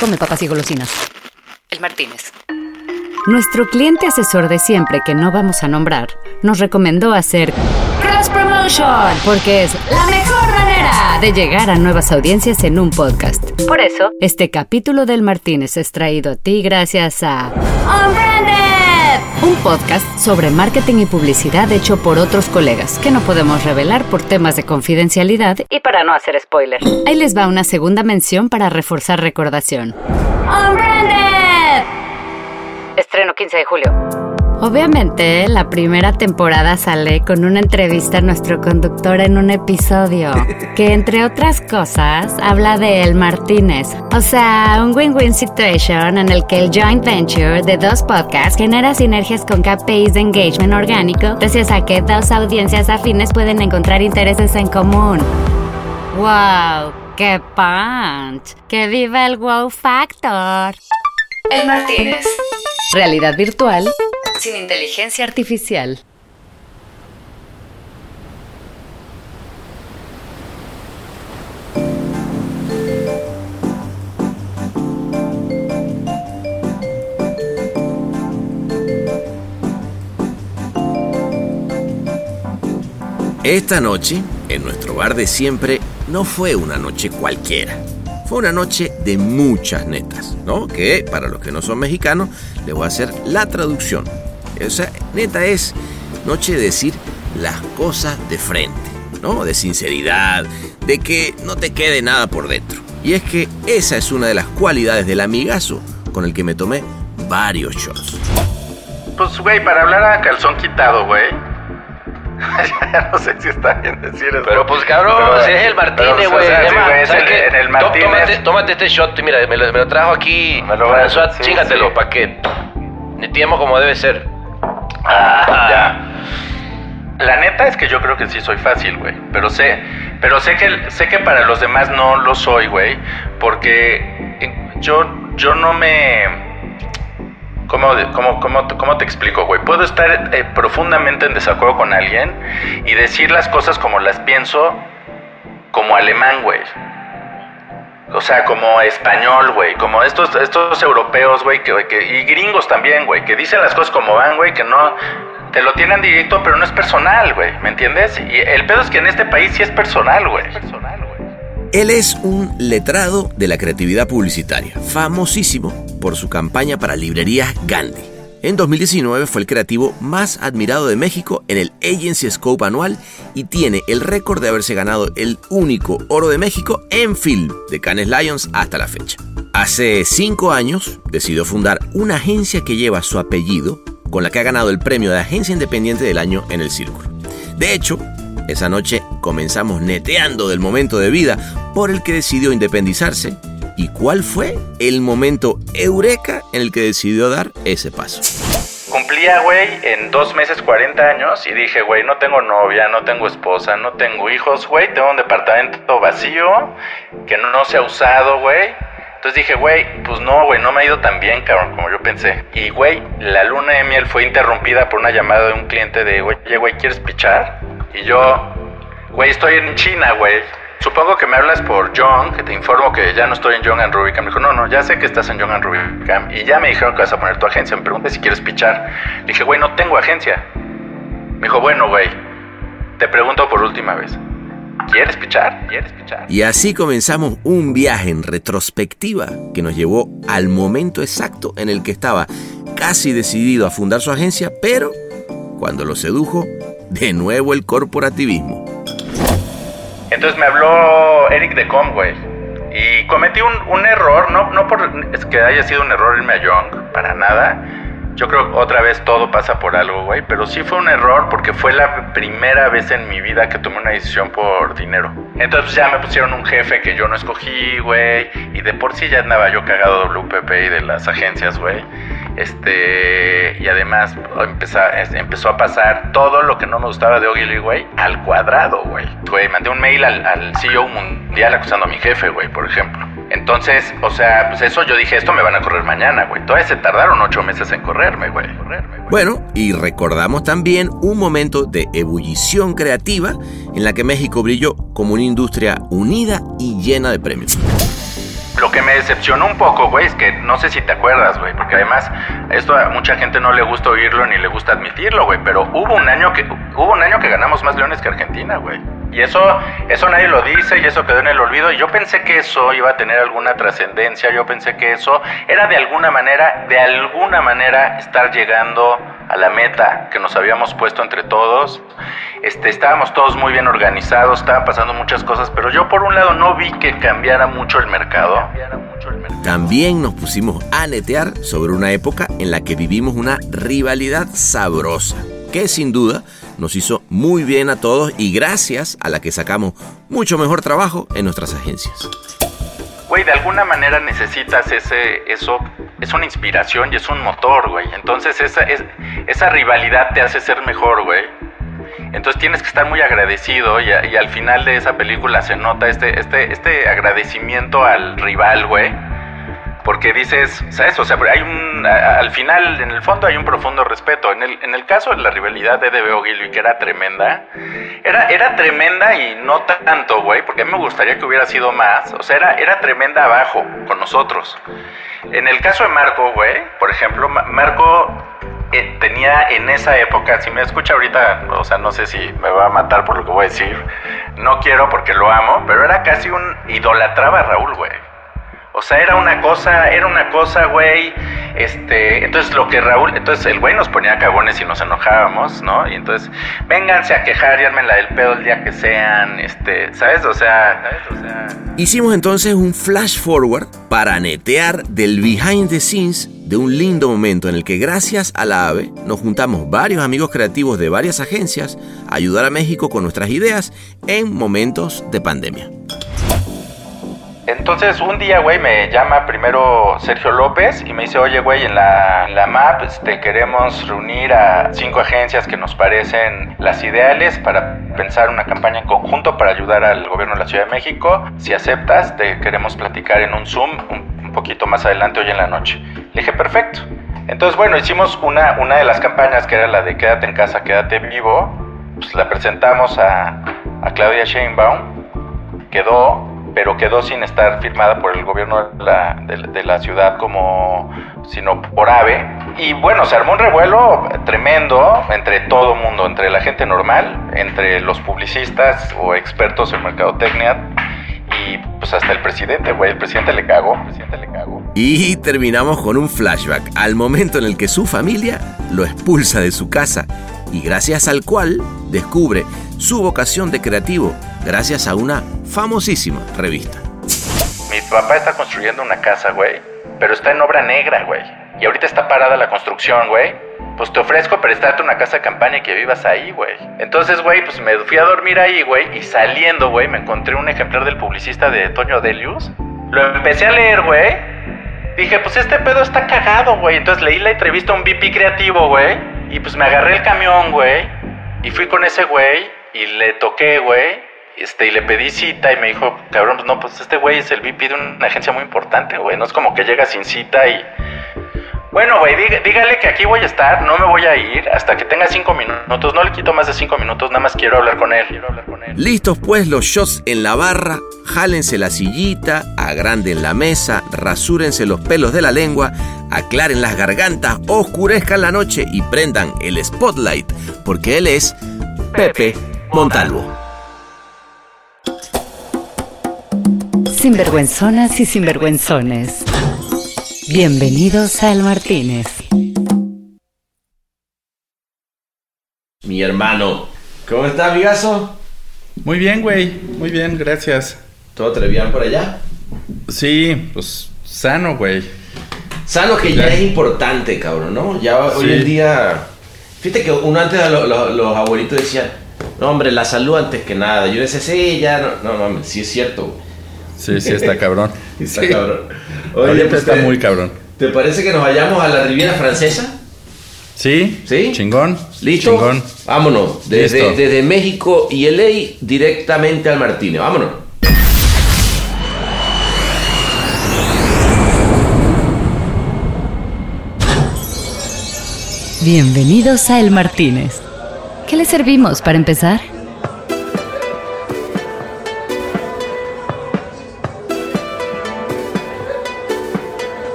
Come papas y golosinas. El Martínez. Nuestro cliente asesor de siempre, que no vamos a nombrar, nos recomendó hacer Cross Promotion porque es la mejor manera de llegar a nuevas audiencias en un podcast. Por eso, este capítulo del Martínez es traído a ti gracias a Unbranded, un podcast sobre marketing y publicidad hecho por otros colegas que no podemos revelar por temas de confidencialidad y para no hacer spoiler. Ahí les va una segunda mención para reforzar recordación. Unbranded. Estreno 15 de julio. Obviamente, la primera temporada sale con una entrevista a nuestro conductor en un episodio, que entre otras cosas habla de El Martínez. O sea, un win-win situation en el que el joint venture de dos podcasts genera sinergias con KPIs de engagement orgánico, gracias a que dos audiencias afines pueden encontrar intereses en común. ¡Wow! ¡Qué punch! ¡Que viva el wow factor! El Martínez. Realidad virtual sin inteligencia artificial. Esta noche, en nuestro bar de siempre, no fue una noche cualquiera. Fue una noche de muchas netas, ¿no? Que para los que no son mexicanos, les voy a hacer la traducción. O sea, neta es noche de decir las cosas de frente, ¿no? De sinceridad, de que no te quede nada por dentro. Y es que esa es una de las cualidades del amigazo con el que me tomé varios shots. Pues, güey, para hablar a calzón quitado, güey. ya no sé si está bien decir eso. Pero pues cabrón, Pero, si es el Martínez, güey. sea, sí, en el Martínez. Tómate, tómate este shot, y mira, me lo, me lo trajo aquí Me lo voy a- François, sí, chingatelo, sí. para que como debe ser. Ah, ya. La neta es que yo creo que sí soy fácil, güey. Pero sé, pero sé que sé que para los demás no lo soy, güey. Porque eh, yo, yo no me. ¿Cómo, cómo, cómo, cómo te explico, güey? Puedo estar eh, profundamente en desacuerdo con alguien y decir las cosas como las pienso, como alemán, güey. O sea, como español, güey. Como estos, estos europeos, güey. Que, que- y gringos también, güey. Que dicen las cosas como van, güey. Que no. Te lo tienen directo, pero no es personal, güey. ¿Me entiendes? Y el pedo es que en este país sí es personal, güey. Personal, güey. Él es un letrado de la creatividad publicitaria, famosísimo por su campaña para librerías Gandhi. En 2019 fue el creativo más admirado de México en el Agency Scope anual y tiene el récord de haberse ganado el único oro de México en film de Cannes Lions hasta la fecha. Hace cinco años decidió fundar una agencia que lleva su apellido, con la que ha ganado el premio de Agencia Independiente del Año en el Círculo. De hecho, esa noche comenzamos neteando del momento de vida por el que decidió independizarse y cuál fue el momento eureka en el que decidió dar ese paso. Cumplía, güey, en dos meses 40 años y dije, güey, no tengo novia, no tengo esposa, no tengo hijos, güey, tengo un departamento vacío que no se ha usado, güey. Entonces dije, güey, pues no, güey, no me ha ido tan bien, cabrón, como yo pensé. Y, güey, la luna de miel fue interrumpida por una llamada de un cliente de, güey, güey, ¿quieres pichar? Y yo, güey, estoy en China, güey. Supongo que me hablas por John, que te informo que ya no estoy en John and Rubicam. Me dijo, no, no, ya sé que estás en John and Rubicam. Y ya me dijeron que vas a poner tu agencia. Me pregunté si quieres pichar. Dije, güey, no tengo agencia. Me dijo, bueno, güey, te pregunto por última vez. ¿Quieres pichar? ¿Quieres pichar? Y así comenzamos un viaje en retrospectiva que nos llevó al momento exacto en el que estaba casi decidido a fundar su agencia, pero cuando lo sedujo, de nuevo el corporativismo. Entonces me habló Eric de güey. Y cometí un, un error, no, no por es que haya sido un error irme a Young, para nada. Yo creo que otra vez todo pasa por algo, güey. Pero sí fue un error porque fue la primera vez en mi vida que tomé una decisión por dinero. Entonces ya me pusieron un jefe que yo no escogí, güey. Y de por sí ya andaba yo cagado WPP y de las agencias, güey. Este, y además empezó, a pasar todo lo que no me gustaba de Ogilvy, al cuadrado, güey. Güey, mandé un mail al, al CEO mundial acusando a mi jefe, güey, por ejemplo. Entonces, o sea, pues eso yo dije, esto me van a correr mañana, güey. Todavía se tardaron ocho meses en. Correrme, güey. Bueno, y recordamos también un momento de ebullición creativa en la que México brilló como una industria unida y llena de premios. Lo que me decepcionó un poco, güey, es que no sé si te acuerdas, güey, porque además esto a mucha gente no le gusta oírlo ni le gusta admitirlo, güey, pero hubo un año que hubo un año que ganamos más leones que Argentina, güey. Y eso eso nadie lo dice y eso quedó en el olvido y yo pensé que eso iba a tener alguna trascendencia, yo pensé que eso era de alguna manera, de alguna manera estar llegando a la meta que nos habíamos puesto entre todos. Este, estábamos todos muy bien organizados, estaban pasando muchas cosas, pero yo por un lado no vi que cambiara mucho el mercado. También nos pusimos a netear sobre una época en la que vivimos una rivalidad sabrosa, que sin duda nos hizo muy bien a todos y gracias a la que sacamos mucho mejor trabajo en nuestras agencias. Güey, de alguna manera necesitas ese, eso, es una inspiración y es un motor, güey. Entonces esa, es, esa rivalidad te hace ser mejor, güey. Entonces tienes que estar muy agradecido y, y, al final de esa película se nota este, este, este agradecimiento al rival, güey porque dices, ¿sabes? O sea, hay un, al final, en el fondo hay un profundo respeto. En el, en el caso de la rivalidad de DBO Gilby, que era tremenda, era, era tremenda y no tanto, güey, porque a mí me gustaría que hubiera sido más. O sea, era, era tremenda abajo, con nosotros. En el caso de Marco, güey, por ejemplo, Marco eh, tenía en esa época, si me escucha ahorita, o sea, no sé si me va a matar por lo que voy a decir, no quiero porque lo amo, pero era casi un idolatraba a Raúl, güey. O sea, era una cosa, era una cosa, güey. Este, entonces lo que Raúl, entonces el güey nos ponía cagones y nos enojábamos, ¿no? Y entonces, vénganse a quejar y la del pedo el día que sean, este, ¿sabes? O sea, ¿sabes? O sea. Hicimos entonces un flash forward para netear del behind the scenes de un lindo momento en el que gracias a la AVE nos juntamos varios amigos creativos de varias agencias a ayudar a México con nuestras ideas en momentos de pandemia. Entonces un día, güey, me llama primero Sergio López y me dice, oye, güey, en la, la MAP este, queremos reunir a cinco agencias que nos parecen las ideales para pensar una campaña en conjunto para ayudar al gobierno de la Ciudad de México. Si aceptas, te queremos platicar en un Zoom un, un poquito más adelante hoy en la noche. Le dije, perfecto. Entonces, bueno, hicimos una, una de las campañas que era la de Quédate en casa, quédate vivo. Pues la presentamos a, a Claudia Sheinbaum. Quedó, pero quedó sin estar firmada por el gobierno de la, de, de la, ciudad como, sino por AVE. Y bueno, se armó un revuelo tremendo entre todo mundo, entre la gente normal, entre los publicistas o expertos en mercadotecnia y pues hasta el presidente, güey, el presidente le cagó, el presidente le cagó. Y terminamos con un flashback al momento en el que su familia lo expulsa de su casa y gracias al cual descubre su vocación de creativo gracias a una famosísima revista. Mi papá está construyendo una casa, güey, pero está en obra negra, güey. Y ahorita está parada la construcción, güey. Pues te ofrezco prestarte una casa de campaña y que vivas ahí, güey. Entonces, güey, pues me fui a dormir ahí, güey. Y saliendo, güey, me encontré un ejemplar del publicista de Toño Delius. Lo empecé a leer, güey. Dije, pues este pedo está cagado, güey. Entonces leí la entrevista a un VP creativo, güey. Y pues me agarré el camión, güey. Y fui con ese güey. Y le toqué, güey. Este, y le pedí cita y me dijo, cabrón, pues no, pues este güey es el VP de una agencia muy importante, güey. No es como que llega sin cita y. Bueno, güey, dígale que aquí voy a estar, no me voy a ir hasta que tenga cinco minutos. No le quito más de cinco minutos, nada más quiero hablar con él. Quiero hablar con él. Listos pues los shots en la barra, jálense la sillita, agranden la mesa, rasúrense los pelos de la lengua, aclaren las gargantas, oscurezcan la noche y prendan el spotlight, porque él es Pepe Montalvo. Sinvergüenzonas y sinvergüenzones. Bienvenidos al Martínez. Mi hermano, ¿cómo estás, amigazo? Muy bien, güey. Muy bien, gracias. ¿Todo te bien por allá? Sí, pues sano, güey. Sano que ya, ya es importante, cabrón, ¿no? Ya sí. hoy en día... Fíjate que uno antes lo, lo, los abuelitos decían, no, hombre, la salud antes que nada. Yo decía, sí, ya, no, no, no, sí es cierto, güey. Sí, sí, está cabrón. está sí. cabrón. Oye, pues está te, muy cabrón. ¿Te parece que nos vayamos a la Riviera Francesa? Sí. ¿Sí? Chingón. ¿Listo? Chingón. Vámonos. Desde, Listo. desde México y LA directamente al Martínez. Vámonos. Bienvenidos a El Martínez. ¿Qué le servimos para empezar?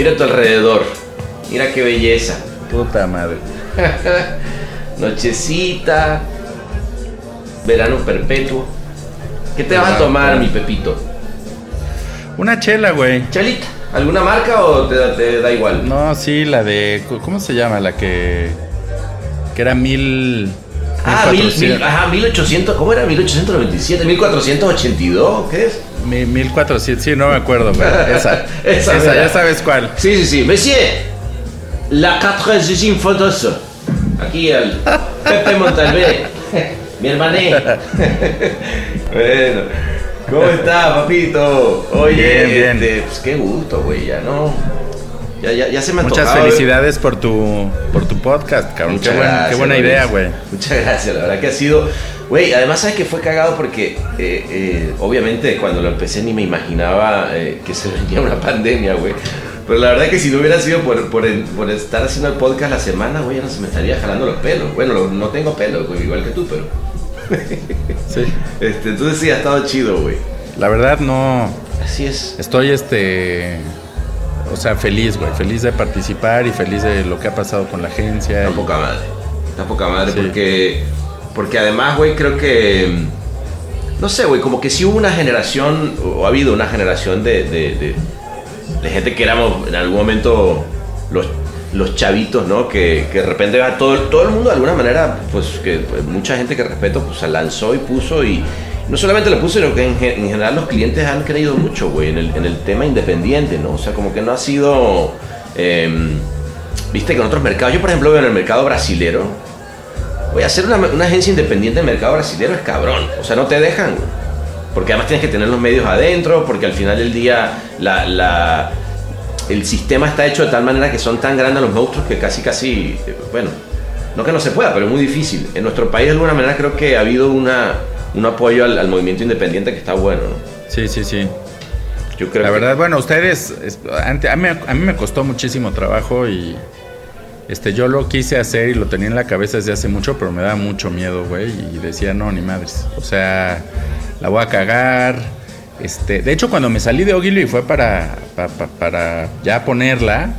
Mira a tu alrededor. Mira qué belleza. Puta madre. Nochecita. Verano perpetuo. ¿Qué te vas a tomar, mi. Pepito? Una chela, güey. Chalita. ¿Alguna marca o te, da- te da igual? No, sí, la de. ¿Cómo se llama? La que. Que era mil. Ah, mil, 1400. mil, ajá, 1800, ¿cómo era? 1897, 1482, ¿qué es? Mi- 1400, sí, no me acuerdo, güey. Esa. Esa esa, ya sabes cuál. Sí, sí, sí. Monsieur, la 4 fotos. Aquí el Pepe Montalvé, mi hermané. bueno, ¿cómo está, papito? Oye, Bien, bien. este, pues qué gusto, güey, ya no. Ya, ya, ya se me Muchas antojaba, felicidades por tu por tu podcast, cabrón. Qué, buen- gracias, qué buena idea, güey. Muchas gracias, la verdad que ha sido. Güey, además, ¿sabes que fue cagado? Porque, eh, eh, obviamente, cuando lo empecé ni me imaginaba eh, que se venía una pandemia, güey. Pero la verdad que si no hubiera sido por, por, estar haciendo el podcast la semana, güey, ya no se me estaría jalando los pelos. Bueno, lo- no tengo pelo, güey, igual que tú, pero. Sí. Este, entonces sí, ha estado chido, güey. La verdad no. Así es. Estoy este. O sea, feliz, güey. Feliz de participar y feliz de lo que ha pasado con la agencia. Está y- poca madre. Está poca madre Sí. porque. Porque además, güey, creo que. No sé, güey, como que sí hubo una generación, o ha habido una generación de, de, de- de gente que éramos en algún momento los, los chavitos, ¿no? Que, que de repente a todo, todo el mundo de alguna manera, pues que pues, mucha gente que respeto, pues se lanzó y puso y. No solamente lo puso, sino que en, gen- en general los clientes han creído mucho, güey, en el, en el tema independiente, ¿no? O sea, como que no ha sido. em, Viste que en otros mercados, yo por ejemplo veo en el mercado brasilero, voy a hacer una, agencia independiente en el mercado brasilero es cabrón, o sea, no te dejan, porque además tienes que tener los medios adentro, porque al final del día la, la- el sistema está hecho de tal manera que son tan grandes los monstruos que casi, casi, eh, bueno, no que no se pueda, pero es muy difícil. En nuestro país de alguna manera creo que ha habido una, un apoyo al, al movimiento independiente que está bueno, ¿no? Sí, sí, sí. Yo creo La que- verdad, bueno, ustedes, a mí, a mí me costó muchísimo trabajo y este, yo lo quise hacer y lo tenía en la cabeza desde hace mucho, pero me daba mucho miedo, güey, y decía, no, ni madres. O sea, la voy a cagar. Este, de hecho, cuando me salí de Ogilvy fue para, pa- pa- para ya ponerla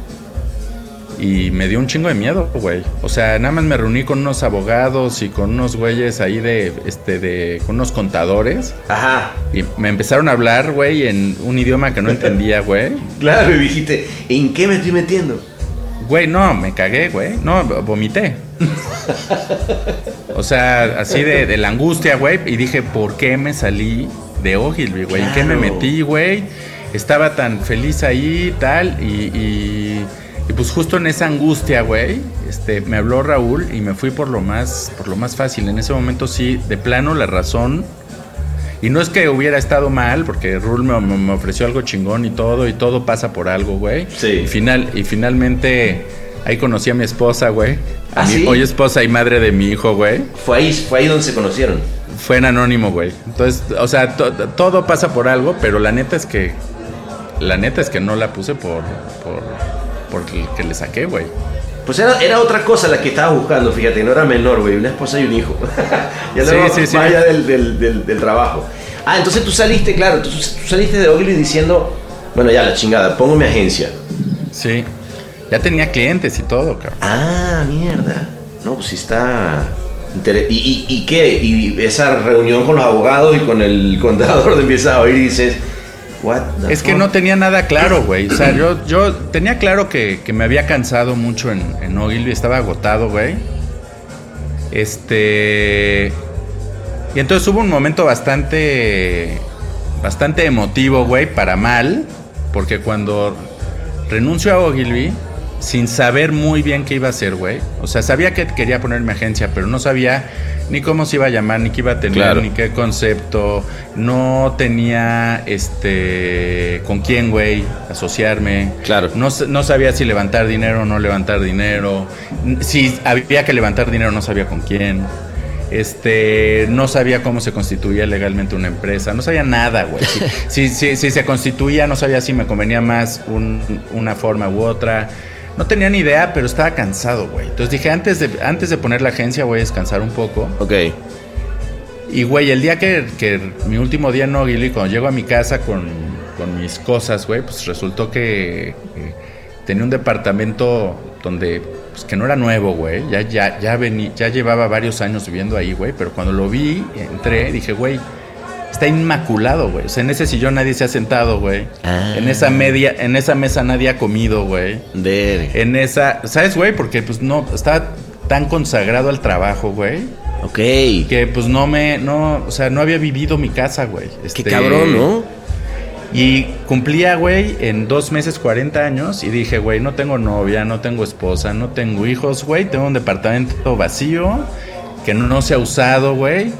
y me dio un chingo de miedo, güey. O sea, nada más me reuní con unos abogados y con unos güeyes ahí de, este, de, con unos contadores. Ajá, Y me empezaron a hablar, güey, en un idioma que no entendía, güey. claro, y dijiste, ¿en qué me estoy metiendo? Güey, no, me cagué, güey. No, vomité. O sea, así de, de la angustia, güey. Y dije, ¿por qué me salí de Ogilvy, güey? ¿En qué me Claro. metí, güey? Estaba tan feliz ahí, tal. Y, y, y pues justo en esa angustia, güey, este, me habló Raúl y me fui por lo más, por lo más fácil. En ese momento sí, de plano, la razón y no es que hubiera estado mal, porque Rule me, me- ofreció algo chingón y todo, y todo pasa por algo, güey. Sí. Y, final, y finalmente ahí conocí a mi esposa, güey. ¿Ah, mi- sí? Hoy esposa y madre de mi hijo, güey. Fue ahí, fue ahí donde se conocieron. Fue en anónimo, güey. Entonces, o sea, to- todo pasa por algo, pero la neta es que. La neta es que no la puse por. por. Por el que le saqué, güey. Pues era, era otra cosa la que estaba buscando, fíjate, no era menor, güey, una esposa y un hijo. ya Sí, sí, sí. más allá del, del, del- del trabajo. Ah, entonces tú saliste, claro, tú, tú saliste de Ogilvy diciendo, bueno, ya la chingada, pongo mi agencia. Sí. Ya tenía clientes y todo, cabrón. Ah, mierda. No, pues sí está... inter- ¿Y, y, y qué? Y esa reunión con los abogados y con el contador te empiezas a oír y dices, what the Es que fuck? no tenía nada claro, güey. O sea, yo, yo tenía claro que, que me había cansado mucho en, en Ogilvy, estaba agotado, güey. Este. Y entonces hubo un momento bastante. bastante emotivo, güey, para mal. Porque cuando renuncio a Ogilvy, sin saber muy bien qué iba a hacer, güey. O sea, sabía que quería poner mi agencia, pero no sabía ni cómo se iba a llamar, ni qué iba a tener, Claro. ni qué concepto. No tenía, este, con quién, güey, asociarme. Claro. No, no sabía si levantar dinero o no levantar dinero. Si había que levantar dinero, no sabía con quién. Este, no sabía cómo se constituía legalmente una empresa, no sabía nada, güey. Si, si, si- si se constituía, no sabía si me convenía más un- una forma u otra. No tenía ni idea, pero estaba cansado, güey. Entonces dije, antes de, antes de poner la agencia voy a descansar un poco. Ok. Y, güey, el día que, que mi último día en Ogilvy, cuando llego a mi casa con, con mis cosas, güey, pues resultó que tenía un departamento donde, pues que no era nuevo, güey. Ya, ya, ya, vení, ya llevaba varios años viviendo ahí, güey. Pero cuando lo vi, entré, dije, güey, está inmaculado, güey. O sea, en ese sillón nadie se ha sentado, güey. Ah. En esa media, en esa mesa nadie ha comido, güey. De... En esa, ¿sabes, güey? Porque pues no, estaba tan consagrado al trabajo, güey. Ok. Que pues no me, no, o sea, no había vivido mi casa, güey. Qué Este, cabrón, ¿no? Y cumplía, güey, en dos meses 40 años y dije, güey, no tengo novia, no tengo esposa, no tengo hijos, güey, tengo un departamento vacío que no, no se ha usado, güey.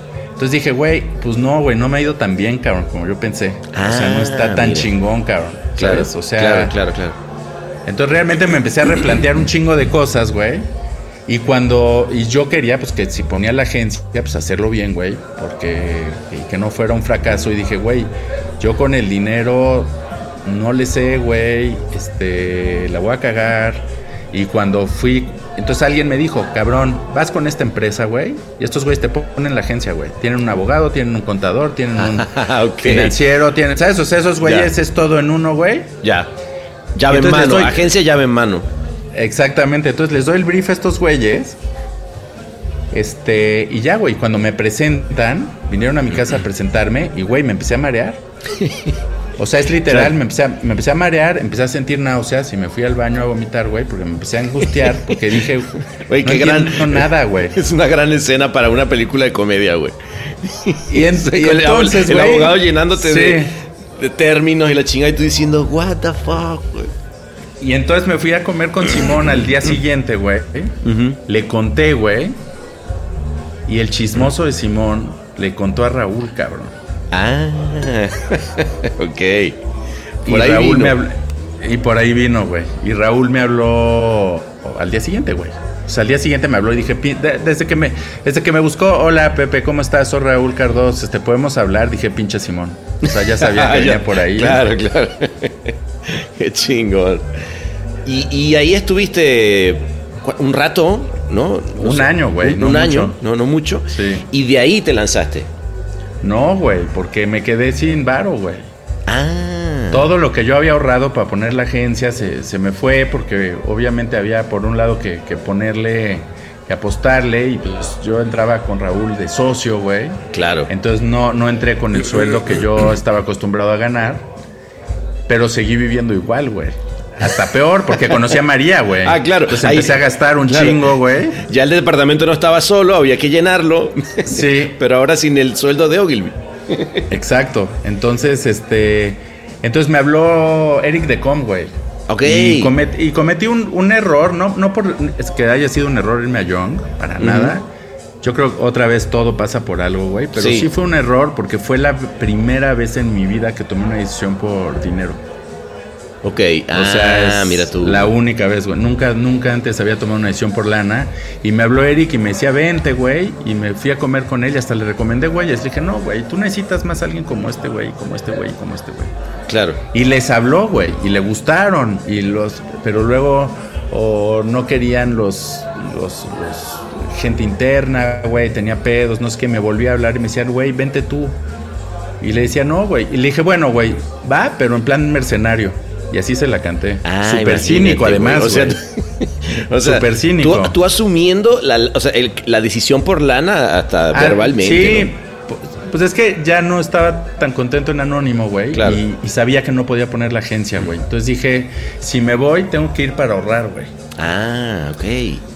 Entonces dije, güey, pues no, güey, no me ha ido tan bien, cabrón, como yo pensé. o sea, no Ah, está tan mira. chingón, cabrón. Claro, ¿sabes? O sea, claro, claro, claro. entonces realmente me empecé a replantear un chingo de cosas, güey. Y cuando, y yo quería, pues que si ponía la agencia, pues hacerlo bien, güey. Porque, y que no fuera un fracaso. Y dije, güey, yo con el dinero no le sé, güey, este, la voy a cagar. Y cuando fui, entonces alguien me dijo, cabrón, vas con esta empresa, güey. Y estos güeyes te ponen la agencia, güey. Tienen un abogado, tienen un contador, tienen un Ok. financiero, tienen, ¿sabes? O sea, esos güeyes es todo en uno, güey. Ya. Llave en mano. doy- Agencia llave en mano. Exactamente, entonces les doy el brief a estos güeyes. Este, y ya, güey, cuando me presentan, vinieron a mi casa a presentarme y, güey, me empecé a marear. O sea, es literal, Claro. me, empecé a, me empecé a marear, empecé a sentir náuseas y me fui al baño a vomitar, güey, porque me empecé a angustiar, porque dije, Güey, no qué gran. entiendo nada, güey. Es una gran escena para una película de comedia, güey. Y, en- y Con el, entonces, el abogado llenándote sí. de, de términos y la chingada y tú diciendo, what the fuck, güey. Y entonces me fui a comer con Simón al día siguiente, güey. Le conté, güey. Y el chismoso de Simón le contó a Raúl, cabrón. Ah, ok. Y Por ahí Raúl vino. me habló. Y por ahí vino, güey. Y Raúl me habló al día siguiente, güey. O sea, al día siguiente me habló y dije, "Pi- de- desde que me, desde que me buscó, hola Pepe, ¿cómo estás? Soy Raúl Cardos, este, podemos hablar, dije, pinche Simón. O sea, ya sabía que Ah, venía por ahí. Claro, claro. Qué chingón. Y, y ahí estuviste un rato, ¿no? No Un año, güey, Un, no un año, no, no mucho. Sí. Y de ahí te lanzaste. No, güey, porque me quedé sin varo, güey. Ah. Todo lo que yo había ahorrado para poner la agencia se, se me fue porque obviamente había por un lado que, que ponerle, que apostarle y pues yo entraba con Raúl de socio, güey. Claro. Entonces no, no entré con el sueldo que yo estaba acostumbrado a ganar, pero seguí viviendo igual, güey. Hasta peor, porque conocí a María, güey. Ah, claro. Entonces Ahí- empecé a gastar un claro. chingo, güey. Ya el departamento no estaba solo, había que llenarlo. Sí. Pero ahora sin el sueldo de Ogilvy. Exacto. Entonces, este. Entonces me habló Eric de Com, güey. Ok. Y, comet- y cometí un, un error, no, no por es que haya sido un error irme a Young, para nada. Yo creo que otra vez todo pasa por algo, güey. Pero Sí. sí. fue un error porque fue la primera vez en mi vida que tomé una decisión por dinero. Ok. O sea, ah, es mira tú. la única vez, güey. Nunca, nunca antes había tomado una decisión por lana. Y me habló Eric y me decía, vente, güey. Y me fui a comer con él y hasta le recomendé, güey. Y le dije, no, güey, tú necesitas más alguien como este, güey, como este, güey, como este, güey. Claro. Y les habló, güey, y le gustaron, y los, pero luego o no querían los, los, los- gente interna, güey, tenía pedos, no sé qué, me volví a hablar y me decían, güey, vente tú. Y le decía, no, güey. Y le dije, bueno, güey, va, pero en plan mercenario. Y así se la canté. Ah, Súper cínico, además, O sea, güey. o sea, Súper cínico. Tú, tú asumiendo la, o sea, el- la decisión por lana hasta Ah, verbalmente. Sí, pues es que ya no estaba tan contento en Anónimo, güey. Claro. Y, y sabía que no podía poner la agencia, güey. Entonces dije, si me voy, tengo que ir para ahorrar, güey. Ah, ok.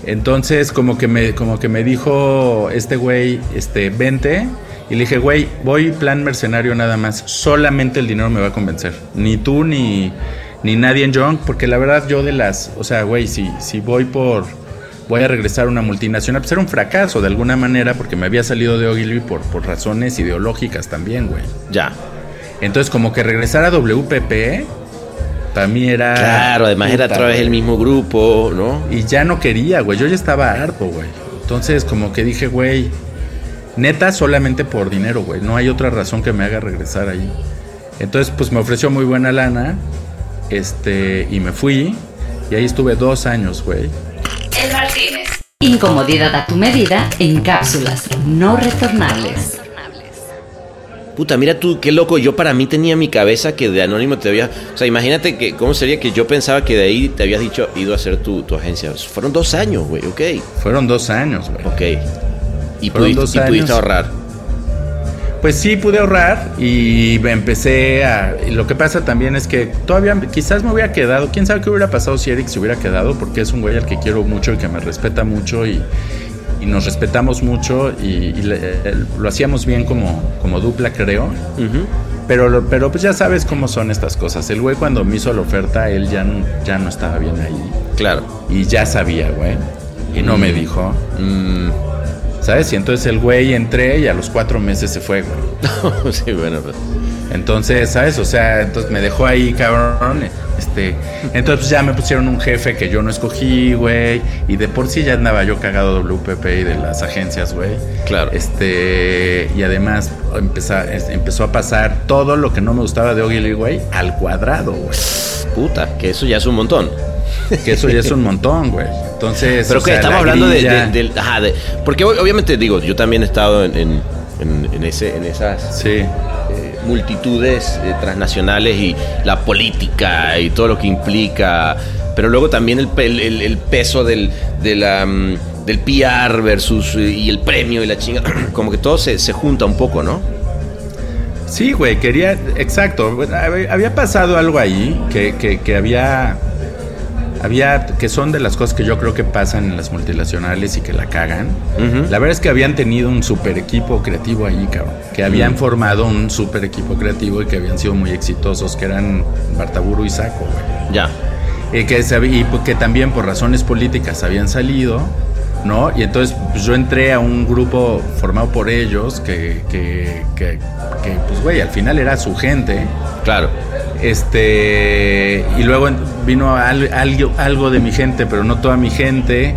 Entonces, como que me, como que me dijo este güey, este, vente. Y le dije, güey, voy plan mercenario nada más. Solamente el dinero me va a convencer. Ni tú ni, ni nadie en Young. Porque la verdad, yo de las. O sea, güey, si, si voy por. Voy a regresar a una multinacional, pues era un fracaso de alguna manera, porque me había salido de Ogilvy por, por razones ideológicas también, güey. Ya. Entonces, como que regresar a WPP, para mí era. Claro, además era a puta, través del güey. mismo grupo, ¿no? Y ya no quería, güey. Yo ya estaba harto, güey. Entonces, como que dije, güey, neta, solamente por dinero, güey. No hay otra razón que me haga regresar ahí. Entonces, pues me ofreció muy buena lana. Este, y me fui. Y ahí estuve dos años, güey. El Martínez. Incomodidad a tu medida en cápsulas no retornables. Puta, mira tú, qué loco. Yo para mí tenía en mi cabeza que de Anónimo te había. O sea, imagínate que cómo sería que yo pensaba que de ahí te habías dicho ido a hacer tu, tu agencia. Fueron dos años, güey, ok. Fueron dos años, güey. Ok. Y, pudiste, y pudiste ahorrar. Pues sí, pude ahorrar y me empecé a... y Lo que pasa también es que todavía quizás me hubiera quedado, quién sabe qué hubiera pasado si Eric se hubiera quedado, porque es un güey al que quiero mucho y que me respeta mucho y, y nos respetamos mucho y, y le- lo hacíamos bien como, como dupla, creo. Ujú. Pero, lo- pero pues ya sabes cómo son estas cosas. El güey cuando me hizo la oferta, él ya no, ya no estaba bien ahí. Claro. Y ya sabía, güey. Y no me dijo. Mm. ¿Sabes? Y entonces el güey entré y a los cuatro meses se fue, güey. sí, bueno, pues. Entonces, ¿sabes? O sea, entonces me dejó ahí, cabrón. Este, entonces pues, ya me pusieron un jefe que yo no escogí, güey. Y de por sí ya andaba yo cagado WPP y de las agencias, güey. Claro. Este, y además empezó, a pasar todo lo que no me gustaba de Ogilvy, güey, al cuadrado, güey. Puta, que eso ya es un montón. Que eso ya es un montón, güey. Entonces, Pero que sea, estamos la hablando de, de- ajá, de- porque ob- obviamente digo, yo también he estado en, en, en- en ese, en esas Sí. Multitudes eh, transnacionales y la política y todo lo que implica, pero luego también el, pe- el- el- el peso del, de mm, PR versus eh, y el premio y la chinga, como que todo se, se junta un poco, ¿no? Sí, güey, quería, exacto, había pasado algo ahí que, que había, había, que son de las cosas que yo creo que pasan en las multinacionales y que la cagan. La verdad es que habían tenido un super equipo creativo ahí, cabrón, que habían formado un super equipo creativo y que habían sido muy exitosos, que eran Bartaburo y Saco, güey. Ya. Eh, que, y pues, que también por razones políticas habían salido, ¿no? Y entonces pues, yo entré a un grupo formado por ellos que, que, que, que, pues, güey, al final era su gente. Claro. Este, y luego vino al- algo, algo de mi gente, pero no toda mi gente.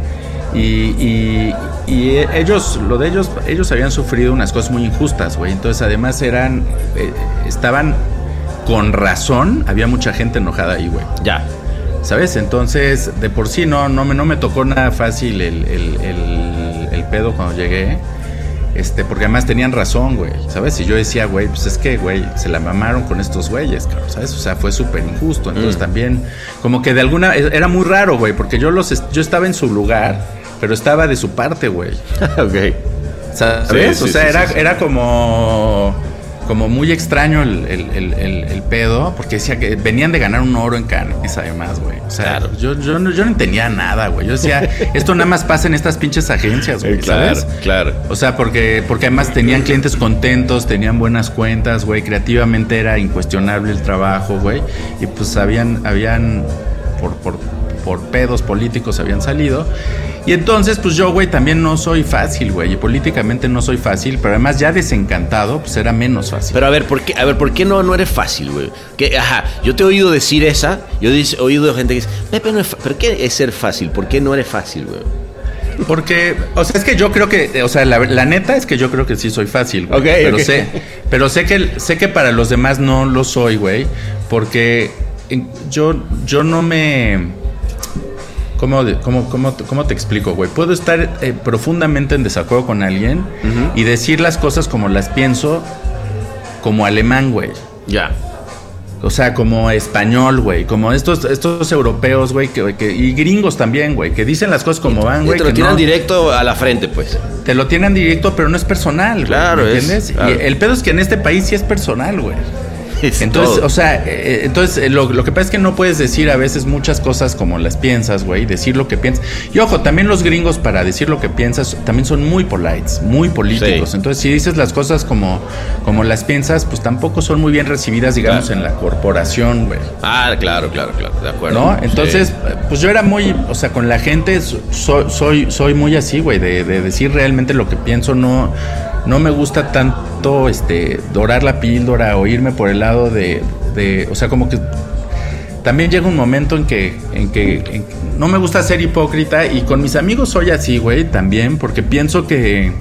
Y, y- y ellos, lo de ellos, ellos habían sufrido unas cosas muy injustas, güey. Entonces, además eran, eh, estaban con razón, había mucha gente enojada ahí, güey. Ya. ¿Sabes? Entonces, de por sí no, no, me, no me tocó nada fácil el, el- el- el pedo cuando llegué. Este, porque además tenían razón, güey. ¿Sabes? Y yo decía, güey, pues es que, güey, se la mamaron con estos güeyes, cabrón. ¿Sabes? O sea, fue súper injusto. Entonces Mm. también, como que de alguna. Era muy raro, güey, porque yo, los, est- yo estaba en su lugar, pero estaba de su parte, güey. ok. ¿Sabes? Sí, o sea, sí, era, era como. Como muy extraño el, el- el- el- el pedo, porque decía que venían de ganar un oro en Cannes, además, güey. O sea, Claro. yo, yo, no, yo no entendía nada, güey. Yo decía, esto nada más pasa en estas pinches agencias, güey, Claro, ¿sabes? claro. O sea, porque, porque además tenían clientes contentos, tenían buenas cuentas, güey. Creativamente era incuestionable el trabajo, güey. Y pues habían, habían, por, por, por pedos políticos habían salido. Y entonces, pues yo, güey, también no soy fácil, güey. Y políticamente no soy fácil, pero además ya desencantado, pues era menos fácil. Pero a ver, ¿por qué, a ver, ¿por qué no, no eres fácil, güey? Que, ajá, yo te he oído decir esa, yo he oído gente que dice, Pepe, no es ¿pero qué es ser fácil? ¿Por qué no eres fácil, güey? Porque, o sea, es que yo creo que, o sea, la, la neta es que yo creo que sí soy fácil, güey. Ok, pero sé, pero sé que sé que para los demás no lo soy, güey, porque yo yo no me ¿Cómo, cómo, cómo, cómo te explico, güey? Puedo estar eh, profundamente en desacuerdo con alguien y decir las cosas como las pienso, como alemán, güey. Ya. O sea, como español, güey. Como estos, estos europeos, güey, que, que- y gringos también, güey, que dicen las cosas como van, güey. te lo no- directo a la frente, pues. te lo tienen directo, pero no es personal, güey. Claro, ¿me es- entiendes? claro. Y el pedo es que en este país sí es personal, güey. Es Entonces, todo. o sea, eh, entonces eh, lo, lo que pasa es que no puedes decir a veces muchas cosas como las piensas, güey, decir lo que piensas. Y ojo, también los gringos para decir lo que piensas también son muy polites, muy políticos. Sí. Entonces, si dices las cosas como, como las piensas, pues tampoco son muy bien recibidas, digamos, Claro. en la corporación, güey. Ah, claro, claro, claro, de acuerdo. ¿No? Entonces, Sí. pues yo era muy, o sea, con la gente so- soy, soy muy así, güey, de, de decir realmente lo que pienso, no, no me gusta tanto este dorar la píldora o irme por el lado de, de- o sea, como que también llega un momento en que, en que, en que no me gusta ser hipócrita y con mis amigos soy así, güey, también, porque pienso que,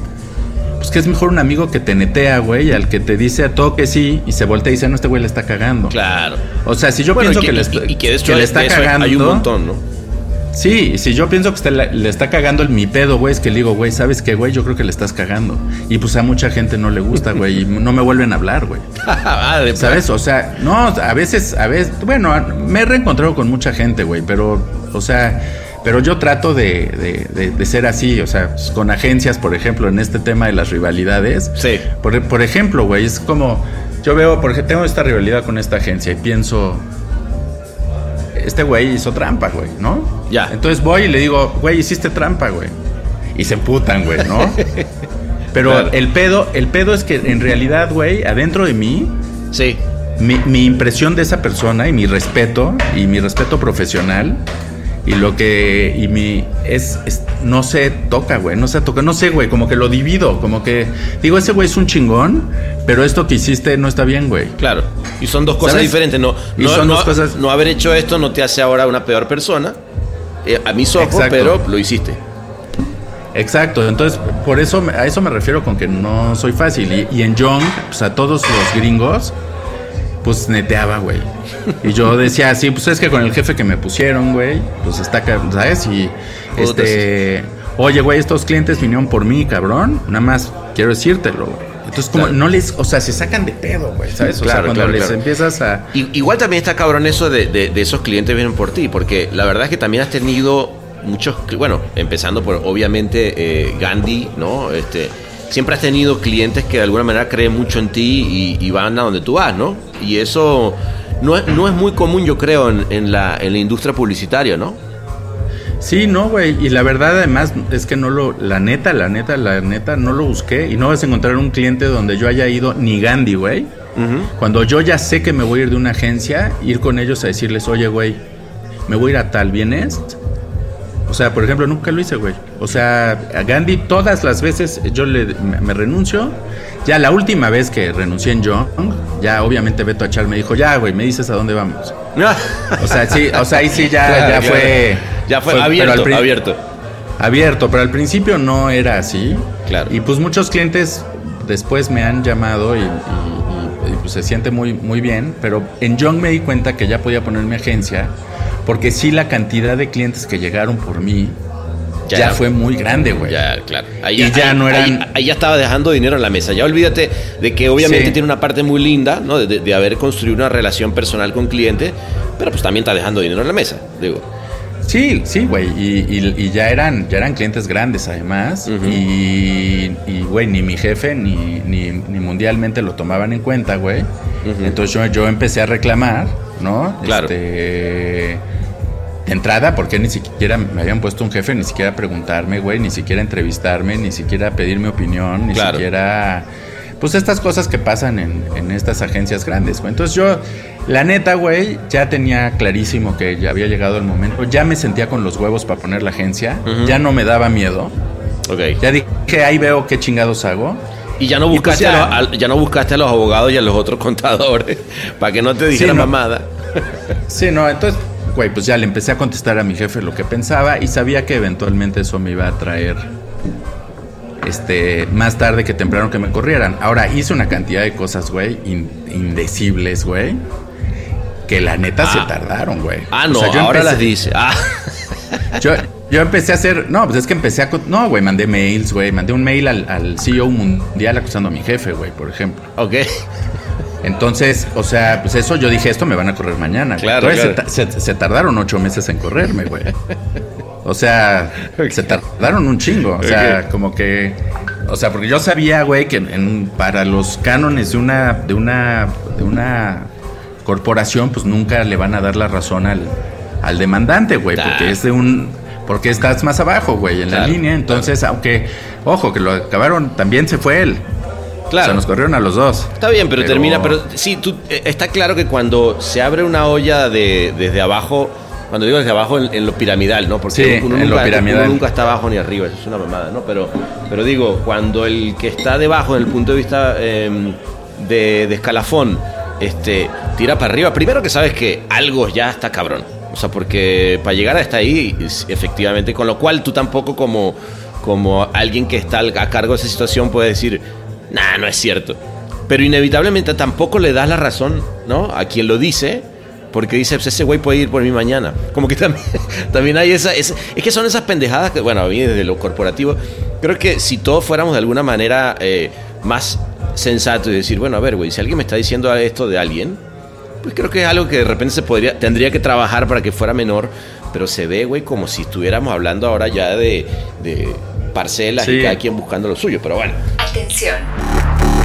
pues que es mejor un amigo que te netea, güey, al que te dice a todo que sí y se voltea y dice, no, este güey le está cagando. Claro. O sea, si yo Bueno, pienso y que, le, y- y que hecho le está cagando. hay un montón, ¿no? Sí, si yo pienso que usted le, está cagando el mi pedo, güey, es que le digo, güey, ¿sabes qué, güey? Yo creo que le estás cagando. Y pues a mucha gente no le gusta, güey, y no me vuelven a hablar, güey. Ah, de- ¿Sabes? O sea, no, a veces, a veces, bueno, me he reencontrado con mucha gente, güey, pero, o sea, pero yo trato de, de- de- de ser así, o sea, pues, con agencias, por ejemplo, en este tema de las rivalidades. Sí. Por, por ejemplo, güey, es como, yo veo, porque tengo esta rivalidad con esta agencia y pienso, este güey hizo trampa, güey, ¿no? Ya. Entonces voy y le digo, güey, hiciste trampa, güey. Y se emputan, güey, ¿no? Pero Claro. el pedo, el pedo es que en realidad, güey, adentro de mí, Sí. mi, mi impresión de esa persona y mi respeto y mi respeto profesional y lo que y mi es, es- no se toca, güey, no se toca, no sé, güey, como que lo divido, como que digo ese güey es un chingón, pero esto que hiciste no está bien, güey. Claro. Y son dos cosas ¿Sabes? diferentes. No, Y no, son no- dos cosas- no haber hecho esto no te hace ahora una peor persona. Eh, a mis ojos, Exacto. pero lo hiciste. Exacto, entonces por eso a eso me refiero con que no soy fácil y, y en Young, pues a todos los gringos pues neteaba, güey. Y yo decía, sí, pues es que con el jefe que me pusieron, güey, pues está, ¿sabes? Y este, oye, güey, estos clientes vinieron por mí, cabrón, nada más quiero decírtelo, güey. Entonces, como Claro. no les, o sea, se sacan de pedo, güey, ¿sabes? O sea, Claro, cuando claro, les empiezas a... Igual también está cabrón eso de, de- de esos clientes vienen por ti, porque la verdad es que también has tenido muchos, bueno, empezando por obviamente eh, Gandhi, ¿no? Este, siempre has tenido clientes que de alguna manera creen mucho en ti y, y van a donde tú vas, ¿no? Y eso no es, no es muy común, yo creo, en, en la, en la industria publicitaria, ¿no? Sí, no, güey. Y la verdad, además, es que no lo. La neta, la neta, la neta, no lo busqué. Y no vas a encontrar un cliente donde yo haya ido ni Gandhi, güey. Cuando yo ya sé que me voy a ir de una agencia, ir con ellos a decirles, oye, güey, me voy a ir a tal, ¿vienes? O sea, por ejemplo, nunca lo hice, güey. O sea, a Gandhi todas las veces yo le, me, me renuncio. Ya la última vez que renuncié en Young, ya obviamente Beto Achal me dijo, ya, güey, me dices a dónde vamos. O sea, sí, o sea, ahí sí ya, Claro, ya claro. fue. Ya fue, pero abierto, al prin- abierto. Abierto, pero al principio no era así. Claro. Y pues muchos clientes después me han llamado y, y- y- y, pues se siente muy, muy bien. Pero en Young me di cuenta que ya podía poner mi agencia. Porque sí la cantidad de clientes que llegaron por mí ya, fue muy grande, güey. Ya, claro. Ahí, Y ya ahí- no eran- ahí- ahí ya estaba dejando dinero en la mesa. Ya olvídate de que obviamente Sí. tiene una parte muy linda, ¿no? De- de haber construido una relación personal con cliente, pero pues también está dejando dinero en la mesa, digo. Sí, sí, güey. Y, y- y ya eran, ya eran clientes grandes además. Y, y, güey, ni mi jefe ni, ni, ni mundialmente lo tomaban en cuenta, güey. Entonces yo, yo empecé a reclamar, ¿no? Claro. Este, de entrada, porque ni siquiera me habían puesto un jefe, ni siquiera preguntarme, güey, ni siquiera entrevistarme, ni siquiera pedir mi opinión, ni Claro. siquiera. Pues estas cosas que pasan en, en estas agencias grandes, güey. Entonces yo, la neta, güey, ya tenía clarísimo que ya había llegado el momento. Ya me sentía con los huevos para poner la agencia. Ya no me daba miedo. Ok. Ya dije, ahí veo qué chingados hago. Y ya no pues buscaste, ya- a los, ya no buscaste a los abogados y a los otros contadores para que no te dijeran no. mamada. Sí, no, entonces, güey, pues ya le empecé a contestar a mi jefe lo que pensaba y sabía que eventualmente eso me iba a traer este más tarde que temprano que me corrieran. Ahora hice una cantidad de cosas, güey, in- indecibles, güey, que la neta Ah. se tardaron, güey. Ah, O no, sea, yo ahora empecé- las dice. Ah, Yo, yo empecé a hacer, no, pues es que empecé a, no, güey, mandé mails, güey, mandé un mail al, al CEO mundial acusando a mi jefe, güey, por ejemplo. ok. Entonces, o sea, pues eso yo dije, esto me van a correr mañana. Claro, Entonces claro. Se, se- se tardaron ocho meses en correrme, güey. O sea, se tardaron un chingo. O sea, como que, o sea, porque yo sabía, güey, que en- para los cánones de una, de una, de una corporación, pues nunca le van a dar la razón al, al demandante, güey, porque es de un, porque estás más abajo, güey, en la línea. Entonces, aunque, ojo, que lo acabaron, también se fue él. O sea, Claro. nos corrieron a los dos. Está bien, pero, termina. Pero sí, tú, eh, está claro que cuando se abre una olla de, desde abajo, cuando digo desde abajo, en, en lo piramidal, ¿no? Porque Sí, uno, en lo nunca, piramidal. uno nunca está abajo ni arriba, eso es una mamada, ¿no? Pero, pero digo, cuando el que está debajo, en el punto de vista eh, de, de escalafón, este, tira para arriba, primero que sabes que algo ya está cabrón. O sea, porque para llegar hasta ahí, efectivamente, con lo cual tú tampoco como, como alguien que está a cargo de esa situación puedes decir, nah, no es cierto. Pero inevitablemente tampoco le das la razón, ¿no? A quien lo dice, Porque dice, pues ese güey puede ir por mí mañana. Como que también, también hay esa, es, es que son esas pendejadas que, bueno, a mí desde lo corporativo, creo que si todos fuéramos de alguna manera eh, más sensatos y decir, bueno, a ver, güey, si alguien me está diciendo esto de alguien, pues creo que es algo que de repente se podría, tendría que trabajar para que fuera menor, pero se ve, güey, como si estuviéramos hablando ahora ya de, de parcelas y Sí. cada quien buscando lo suyo, pero bueno. Atención.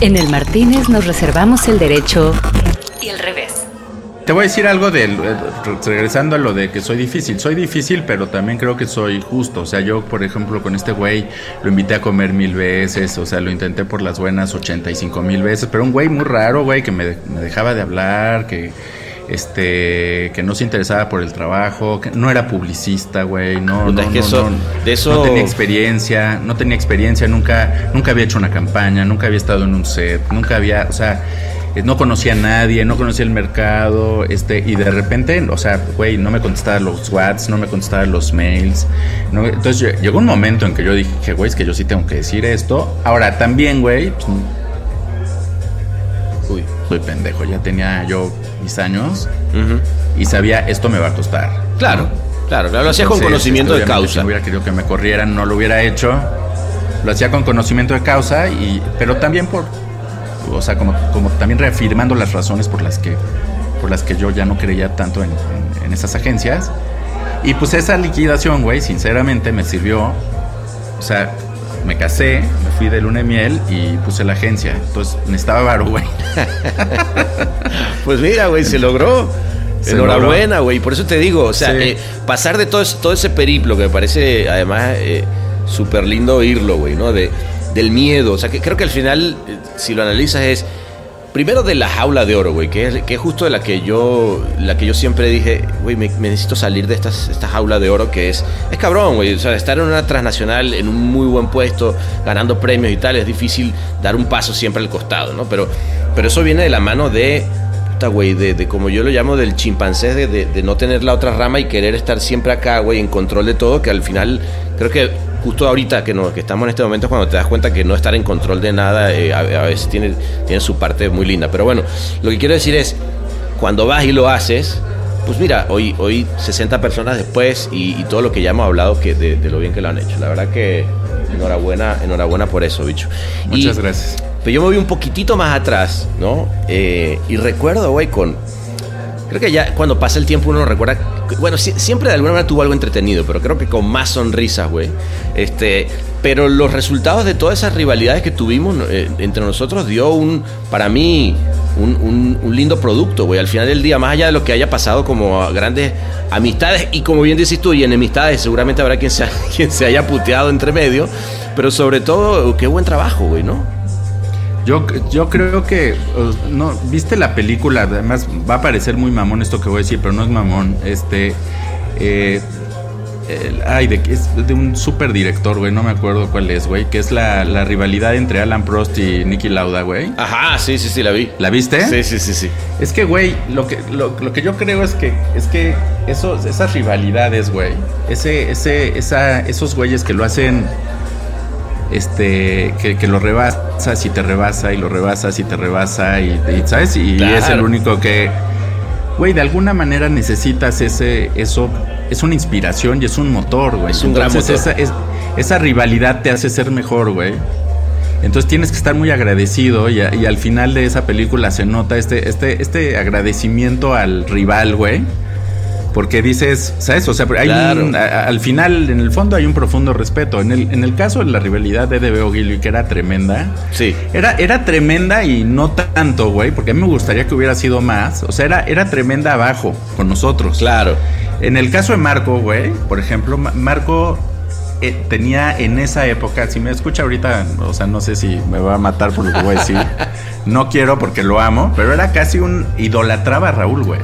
En el Martínez nos reservamos el derecho Y el revés. Te voy a decir algo de, regresando a lo de que soy difícil. Soy difícil, pero también creo que soy justo. O sea, yo, por ejemplo, con este güey lo invité a comer mil veces. O sea, lo intenté por las buenas 85 mil veces. Pero un güey muy raro, güey, que me, me dejaba de hablar, que este que no se interesaba por el trabajo, que no era publicista, güey, no, no, no, eso- no, de eso- no tenía experiencia, no tenía experiencia, nunca, nunca había hecho una campaña, nunca había estado en un set, nunca había, o sea, eh, no conocía a nadie, no conocía el mercado, este, y de repente, o sea, güey, no me contestaba los WhatsApp, no me contestaba los mails. no- entonces lle- llegó un momento en que yo dije, güey, es que yo sí tengo que decir esto. Ahora también, güey, pues, uy, soy pendejo, ya tenía yo mis años y sabía, esto me va a costar. Claro, claro, claro, lo hacías con conocimiento este, de Si causa. no hubiera querido que me corrieran, no lo hubiera hecho. Lo hacía con conocimiento de causa, y, pero también por, o sea, como, como también reafirmando las razones por las que, por las que yo ya no creía tanto en, en- en esas agencias. Y pues esa liquidación, güey, sinceramente me sirvió. O sea, me casé, me fui de luna de miel y puse la agencia. Entonces necesitaba varo, güey. Pues mira, güey, se logró. Se Enhorabuena, güey. Por eso te digo, o sea, Sí. eh, pasar de todo, ese- todo ese periplo que me parece además eh, súper lindo oírlo, güey, ¿no? De, del miedo. O sea, que creo que al final, eh, si lo analizas, es primero de la jaula de oro, güey, que es, justo de la que yo, la que yo siempre dije, güey, me, necesito salir de estas, esta jaula de oro que es, es cabrón, güey. O sea, estar en una transnacional, en un muy buen puesto, ganando premios y tal, es difícil dar un paso siempre al costado, ¿no? Pero, pero eso viene de la mano de puta, güey, de, de como yo lo llamo del chimpancé, de, de- de no tener la otra rama y querer estar siempre acá, güey, en control de todo, que al final creo que justo ahorita que, no, que estamos en este momento es cuando te das cuenta que no estar en control de nada eh, a, a veces tiene, tiene su parte muy linda. Pero bueno, lo que quiero decir es, cuando vas y lo haces, pues mira, hoy, hoy 60 personas después y, y todo lo que ya hemos hablado que de, de lo bien que lo han hecho. La verdad que enhorabuena, enhorabuena por eso, bicho. Y- Muchas gracias. pero yo me vi un poquitito más atrás, ¿no? Eh, y recuerdo, güey, con... Creo que ya cuando pasa el tiempo uno recuerda... Bueno, si- siempre de alguna manera tuvo algo entretenido, pero creo que con más sonrisas, güey. Este, pero los resultados de todas esas rivalidades que tuvimos eh, entre nosotros dio un, para mí, un lindo producto, güey. Al final del día, más allá de lo que haya pasado como grandes amistades, y como bien dices tú, y enemistades, seguramente habrá quien se, quien se haya puteado entre medio, pero sobre todo, qué buen trabajo, güey, ¿no? Yo, yo creo que, no, viste la película, además va a parecer muy mamón esto que voy a decir, pero no es mamón. Este, eh, el- ay, de, es de un super director, güey, no me acuerdo cuál es, güey, que es la, la rivalidad entre Alan Prost y Nicky Lauda, güey. Ajá, sí, sí, sí, la vi. ¿La viste? Sí, sí, sí, sí. Es que, güey, lo que, lo, lo que yo creo es que, es que esos, esas rivalidades, güey, ese, ese, esa, esos güeyes que lo hacen, este, que, que lo rebasas y te rebasa y lo rebasas y te rebasa y, y, ¿sabes? Y Claro. es el único que, güey, de alguna manera necesitas ese, eso, es una inspiración y es un motor, güey. Es un gran Entonces, motor. Esa, es- esa rivalidad te hace ser mejor, güey. Entonces tienes que estar muy agradecido y, a- y al final de esa película se nota este, este, este agradecimiento al rival, güey. Porque dices, ¿sabes? O sea, hay Claro. un- a- al final, en el fondo hay un profundo respeto. En el, en el caso de la rivalidad de DB O'Gilly, que era tremenda, Sí. era, era tremenda y no tanto, güey, porque a mí me gustaría que hubiera sido más. O sea, era, era tremenda abajo con nosotros. Claro. En el caso de Marco, güey, por ejemplo, Ma- Marco eh, tenía en esa época, si me escucha ahorita, o sea, no sé si me va a matar por lo que voy a decir. No quiero porque lo amo, pero era casi un idolatraba a Raúl, güey.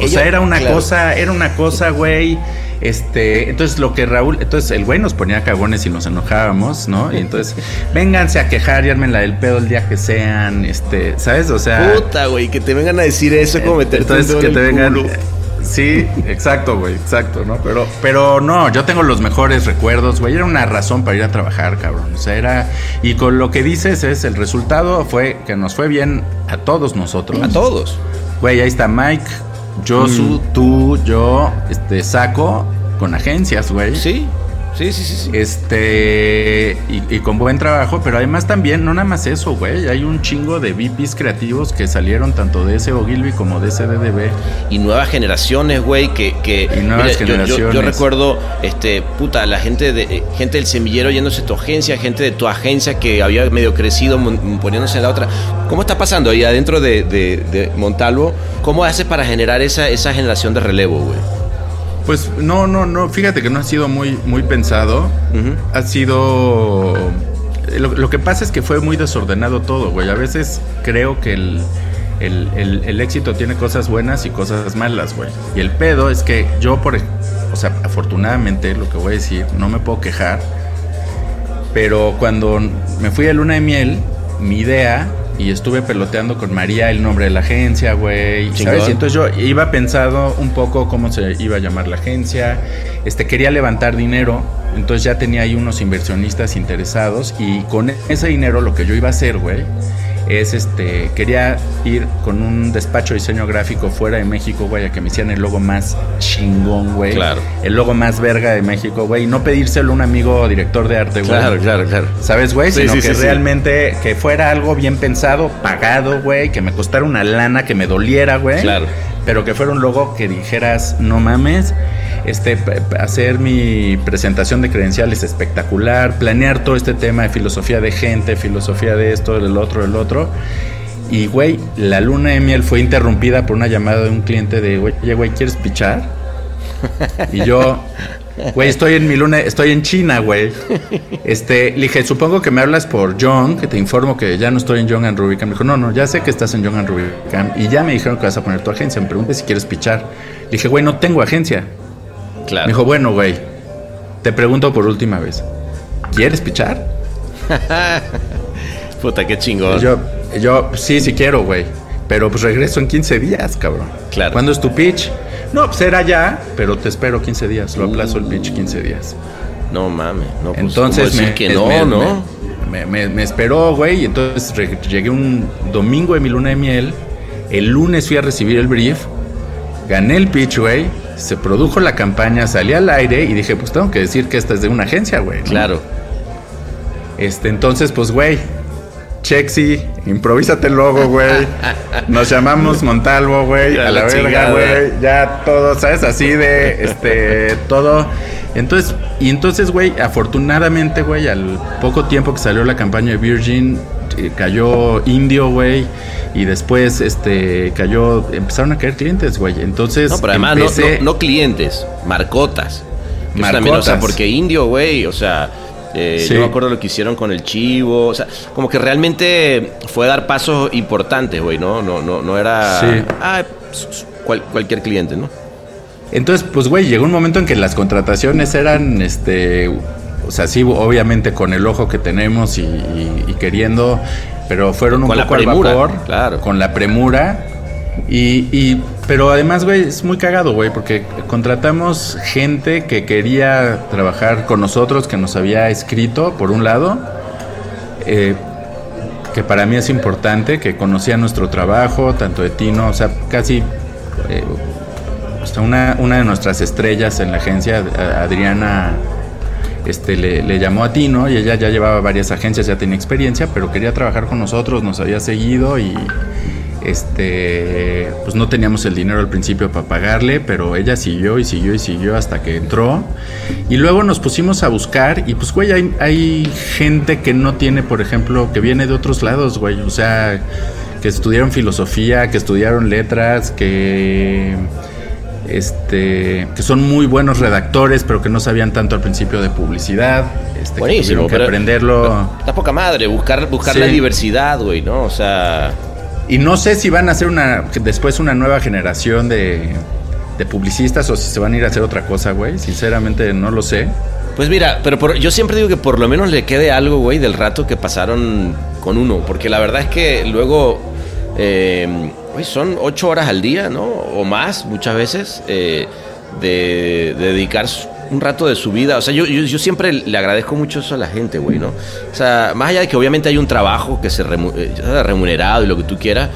O sea, era una Claro. cosa, era una cosa, güey. Este, entonces lo que Raúl, entonces el güey nos ponía cagones y nos enojábamos, ¿no? Y entonces, vénganse a quejar y la del pedo el día que sean, este, ¿sabes? O sea, Puta, güey, que te vengan a decir eso es como meterte entonces un que te en vengan. culo. Sí, exacto, güey, exacto, ¿no? Pero, pero no, yo tengo los mejores recuerdos, güey. Era una razón para ir a trabajar, cabrón. O sea, era. Y con lo que dices es el resultado fue que nos fue bien a todos nosotros. A todos. Güey, ahí está Mike, Yo, su, tú, yo, este, saco con agencias, güey. Sí, sí, sí, sí. sí. Este, y, y con buen trabajo, pero además también, no nada más eso, güey. Hay un chingo de VPs creativos que salieron tanto de ese Ogilvy como de ese DDB. y nuevas generaciones, güey, que, que Y nuevas yo- yo- Yo, generaciones. recuerdo, este, puta, la gente de gente del semillero yéndose a tu agencia, gente de tu agencia que había medio crecido poniéndose en la otra. ¿Cómo está pasando ahí adentro de, de- de Montalvo? ¿Cómo haces para generar esa, esa generación de relevo, güey? Pues no, no, no, fíjate que no ha sido muy, muy pensado. Ha sido... Lo, lo que pasa es que fue muy desordenado todo, güey. A veces creo que el, el, el- el éxito tiene cosas buenas y cosas malas, güey. Y el pedo es que yo, por... O sea, afortunadamente, lo que voy a decir, no me puedo quejar. Pero cuando me fui a Luna de Miel, mi idea, y estuve peloteando con María el nombre de la agencia, güey. ¿Sabes? Y entonces yo iba pensado un poco cómo se iba a llamar la agencia. Este, quería levantar dinero. Entonces ya tenía ahí unos inversionistas interesados. Y con ese dinero lo que yo iba a hacer, güey, es este. Quería ir con un despacho de diseño gráfico fuera de México, güey, a que me hicieran el logo más chingón, güey. Claro. El logo más verga de México, güey. Y no pedírselo a un amigo director de arte, güey. Claro, claro, claro. ¿Sabes, güey? Sí, Sino sí, que sí, realmente que fuera algo bien pensado, pagado, güey, que me costara una lana, que me doliera, güey. Claro. Pero que fuera un logo que dijeras, no mames, este, hacer mi presentación de credenciales espectacular, planear todo este tema de filosofía de gente, filosofía de esto, del otro, del otro. Y, güey, la luna de miel fue interrumpida por una llamada de un cliente de, oye, güey, ¿quieres pichar? Y yo, güey, estoy en mi luna, estoy en China, güey. Este, le dije, supongo que me hablas por John, que te informo que ya no estoy en John and Rubicam. Me dijo, no, no, ya sé que estás en John and Rubicam. Y ya me dijeron que vas a poner tu agencia. Me pregunté si quieres pichar. Le dije, güey, no tengo agencia. Claro. Me dijo, bueno, güey, te pregunto por última vez. ¿Quieres pichar? Puta, qué chingón. Yo, yo, sí, sí quiero, güey. Pero pues regreso en 15 días, cabrón. Claro. ¿Cuándo es tu pitch? No, pues era ya, pero te espero 15 días. Lo aplazo el pitch 15 días. No mames, no pues, Entonces ¿cómo decir me, que no, me- ¿no? Me, me- me esperó, güey, y entonces llegué un domingo de mi luna de miel. El lunes fui a recibir el brief. Gané el pitch, güey. Se produjo la campaña, salí al aire y dije, pues tengo que decir que esta es de una agencia, güey. ¿no? Claro. Este, entonces, pues, güey, Chexi, improvísate el logo, güey. Nos llamamos Montalvo, güey, a la la verga, güey. Ya todo, ¿sabes? Así de, este, todo. Entonces, y entonces, güey, afortunadamente, güey, al poco tiempo que salió la campaña de Virgin, eh, cayó Indio, güey. Y después, este, cayó, empezaron a caer clientes, güey. Entonces, No, pero además no, empecé- no- no clientes, marcotas. Eso también, o sea, Marcotas. porque indio, güey, o sea, eh, Sí. yo me acuerdo lo que hicieron con el chivo, o sea, como que realmente fue dar pasos importantes, güey, ¿no? No, no, no era Sí. ah, cual- cualquier cliente, ¿no? Entonces, pues, güey, llegó un momento en que las contrataciones eran, este, o sea, sí, obviamente con el ojo que tenemos y, y- y queriendo, pero fueron un Con la poco al premura, vapor, claro. con la premura. Y, y- pero además, güey, es muy cagado, güey, porque contratamos gente que quería trabajar con nosotros, que nos había escrito, por un lado, eh, que para mí es importante, que conocía nuestro trabajo, tanto de Tino, o sea, casi eh, sea, una, una de nuestras estrellas en la agencia, Adriana, este, le, le llamó a Tino y ella ya llevaba varias agencias, ya tenía experiencia, pero quería trabajar con nosotros, nos había seguido y este, pues no teníamos el dinero al principio para pagarle, pero ella siguió y siguió y siguió hasta que entró. Y luego nos pusimos a buscar y pues, güey, hay, hay gente que no tiene, por ejemplo, que viene de otros lados, güey, o sea, que estudiaron filosofía, que estudiaron letras, que este, que son muy buenos redactores, pero que no sabían tanto al principio de publicidad. Este, que Buenísimo, tuvieron que pero- aprenderlo. Está poca madre, buscar, buscar Sí. la diversidad, güey, ¿no? O sea, Y no sé si van a hacer una después una nueva generación de, de publicistas o si se van a ir a hacer otra cosa, güey. Sinceramente no lo sé. Pues mira, pero por- yo siempre digo que por lo menos le quede algo, güey, del rato que pasaron con uno. Porque la verdad es que luego, eh, son ocho horas al día, ¿no? O más, muchas veces, eh, de, de dedicar un rato de su vida. O sea, yo, siempre le agradezco mucho eso a la gente, güey, ¿no? O sea, más allá de que obviamente hay un trabajo que se eh, remunerado y lo que tú quieras,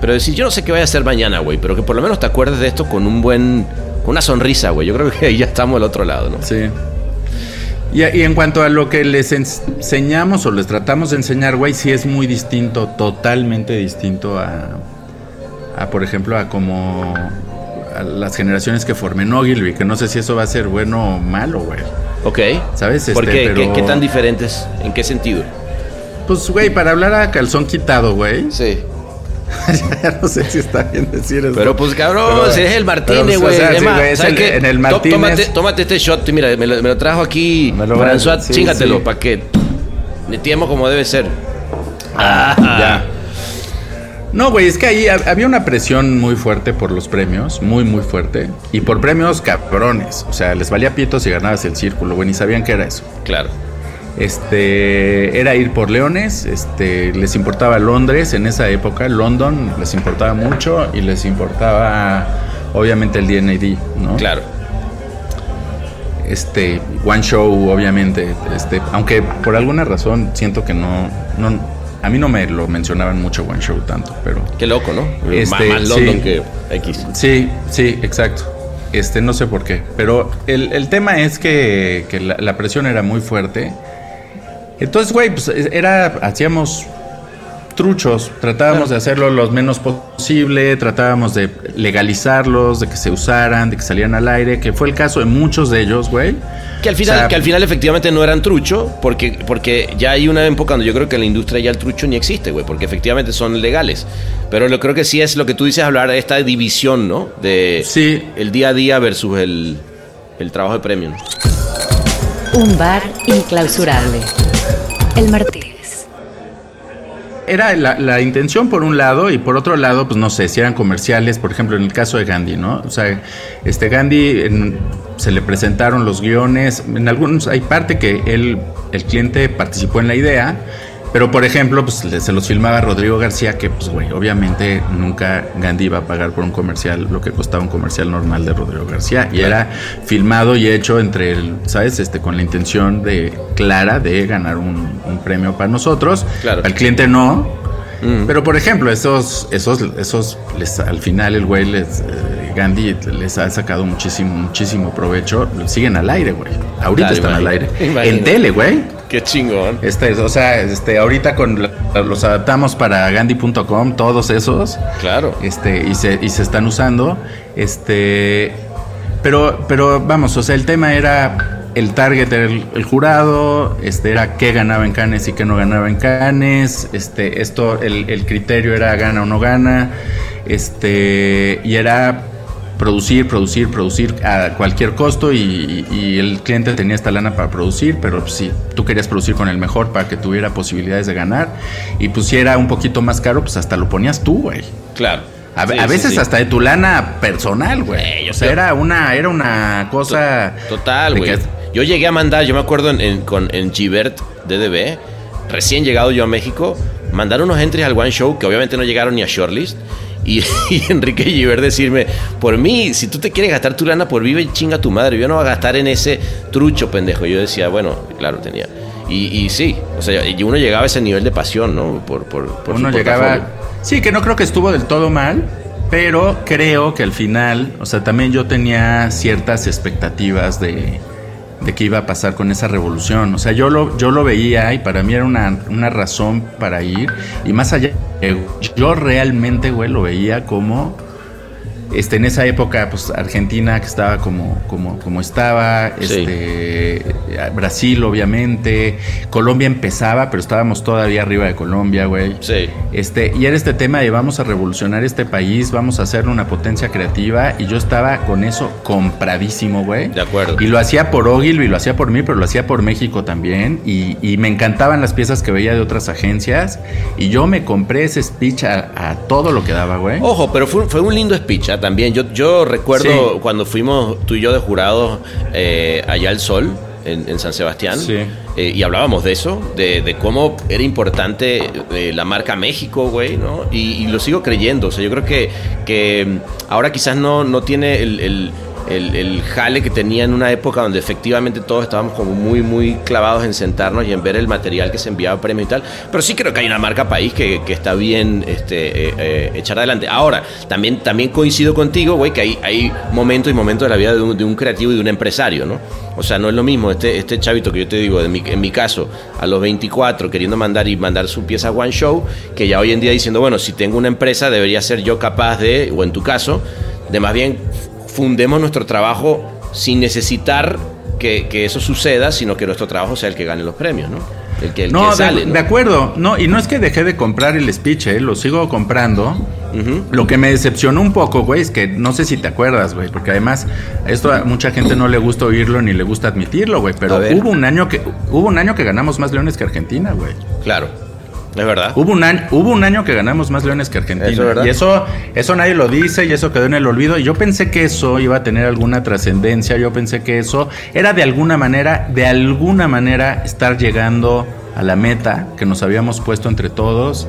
Pero decir, yo no sé qué voy a hacer mañana, güey, pero que por lo menos te acuerdes de esto con un buen. con una sonrisa, güey. Yo creo que ahí ya estamos al otro lado, ¿no? Sí. Y, y en cuanto a lo que les ens- enseñamos o les tratamos de enseñar, güey, sí es muy distinto, totalmente distinto a, a por ejemplo, a como a las generaciones que formen Ogilvy, que no sé si eso va a ser bueno o malo, güey. Ok. ¿Sabes? ¿Por Este, qué? ¿Qué, pero- qué tan diferentes? ¿En qué sentido? Pues, güey, para hablar a calzón quitado, güey. Sí. ya no sé si está bien decir eso. Pero pues cabrón, Pero- si es el Martínez, pues, o güey. sea, sí, güey, es ¿sabes el- qué? en el Martínez- Tómate, tómate este shot mira, me lo, me lo trajo aquí Me lo a- François, sí, chíngatelo sí. para que netiemos como debe ser. Ah, ya. No, güey, es que ahí hab- había una presión muy fuerte por los premios, muy, muy fuerte. Y por premios cabrones. O sea, les valía pito si ganabas el círculo, güey, ni sabían qué era eso. Claro. Este, era ir por leones, este, les importaba Londres en esa época, London les importaba mucho y les importaba, obviamente, el DNAD, ¿no? Claro. este one show obviamente este aunque por alguna razón siento que no no a mí no me lo mencionaban mucho one show tanto pero Qué loco, ¿no? Este, más London sí. que X. sí sí exacto este no sé por qué pero el, el tema es que, que la, la presión era muy fuerte entonces güey pues era hacíamos truchos tratábamos de hacerlo lo menos posible tratábamos de legalizarlos de que se usaran de que salieran al aire que fue el caso de muchos de ellos güey Que al final, O sea, que al final efectivamente no eran trucho, porque, porque ya hay una época donde yo creo que en la industria ya el trucho ni existe, güey, porque efectivamente son legales. Pero lo creo que sí es lo que tú dices hablar de esta división, ¿no? De Sí. el día a día versus el, el trabajo de premio. Un bar inclausurable. El Martínez. Era la, la intención por un lado y por otro lado, pues no sé, si eran comerciales, por ejemplo, en el caso de Gandhi, ¿no? O sea, este Gandhi en- se le presentaron los guiones, en algunos hay parte que él, el cliente participó en la idea, pero por ejemplo, pues se los filmaba Rodrigo García, que pues güey, obviamente nunca Gandhi iba a pagar por un comercial lo que costaba un comercial normal de Rodrigo García y era filmado y hecho entre el, ¿sabes? Este con la intención de clara de ganar un, un premio para nosotros. Claro. Al cliente no. Pero por ejemplo, esos, esos, esos, les- al final el güey les, eh, Gandhi les ha sacado muchísimo, muchísimo provecho. Siguen al aire, güey. Ahorita Claro, están al aire. Imagino. En tele, güey. Qué chingón. Este, o sea, este, ahorita con los adaptamos para Gandhi.com, todos esos. Claro. Este, y se, y se están usando. Este. Pero, pero vamos, o sea, el tema era. El target era el, el jurado, este era qué ganaba en Canes y qué no ganaba en Canes, este, esto, el, el criterio era gana o no gana, este, y era producir, producir, producir a cualquier costo y, y el cliente tenía esta lana para producir, pero pues, sí, tú querías producir con el mejor para que tuviera posibilidades de ganar y pues si era un poquito más caro, pues hasta lo ponías tú, güey. Claro. A, Sí, a sí, veces sí. hasta de tu lana personal, güey. O sea, era una, era una cosa. Total, güey. que- Yo llegué a mandar, yo me acuerdo en, en, con, en Givert DDB, recién llegado yo a México, mandar unos entries al One Show que obviamente no llegaron ni a Shortlist. Y, y Enrique Givert decirme, por mí, si tú te quieres gastar tu lana por vive, chinga tu madre. Yo no voy a gastar en ese trucho, pendejo. Yo decía, bueno, claro, tenía. Y, y sí, o sea, y uno llegaba a ese nivel de pasión, ¿no? Por, por, por su uno llegaba. Sí, que no creo que estuvo del todo mal, pero creo que al final, o sea, también yo tenía ciertas expectativas de, qué iba a pasar con esa revolución. O sea, yo lo, yo lo veía y para mí era una, una razón para ir. Y más allá, yo realmente, güey, lo veía como. Este, en esa época, pues Argentina que estaba como, como, como estaba, Sí. este, Brasil obviamente, Colombia empezaba, pero estábamos todavía arriba de Colombia, güey. Sí. Este, y era este tema de vamos a revolucionar este país, vamos a hacerle una potencia creativa, y yo estaba con eso compradísimo, güey. De acuerdo. Y lo hacía por Ogilvy, lo hacía por mí, pero lo hacía por México también, y, y me encantaban las piezas que veía de otras agencias, y yo me compré ese speech a, a todo lo que daba, güey. Ojo, pero fue, fue un lindo speech también. Yo, yo recuerdo Sí. cuando fuimos tú y yo de jurados eh, allá al Sol, en, en San Sebastián, Sí. eh, y hablábamos de eso, de, de cómo era importante eh, la marca México, güey, ¿no? Y, y lo sigo creyendo. O sea, yo creo que, que ahora quizás no, no tiene el, el- el, el jale que tenía en una época donde efectivamente todos estábamos como muy, muy clavados en sentarnos y en ver el material que se enviaba premio y tal. Pero sí creo que hay una marca país que, que está bien este, eh, eh, echar adelante. Ahora, también, también coincido contigo, güey, que hay, hay momentos y momentos de la vida de un, de un creativo y de un empresario, ¿no? O sea, no es lo mismo este, este chavito que yo te digo, en mi, en mi caso, a los 24 queriendo mandar y mandar su pieza One Show, que ya hoy en día diciendo, bueno, si tengo una empresa debería ser yo capaz de, o en tu caso, de más bien fundemos nuestro trabajo sin necesitar que, que eso suceda, sino que nuestro trabajo sea el que gane los premios, ¿no? El que, el No, que de, sale, ¿no? de acuerdo. No, y no es que dejé de comprar el speech, eh, lo sigo comprando. Lo que me decepcionó un poco, güey, es que no sé si te acuerdas, güey, porque además esto a mucha gente no le gusta oírlo ni le gusta admitirlo, güey, pero hubo un año que hubo un año que ganamos más leones que Argentina, güey. Claro, es verdad. Hubo un año, hubo un año que ganamos más leones que Argentina. Eso es verdad. y eso, eso nadie lo dice y eso quedó en el olvido. Y yo pensé que eso iba a tener alguna trascendencia. Yo pensé que eso era de alguna manera, de alguna manera, estar llegando a la meta que nos habíamos puesto entre todos.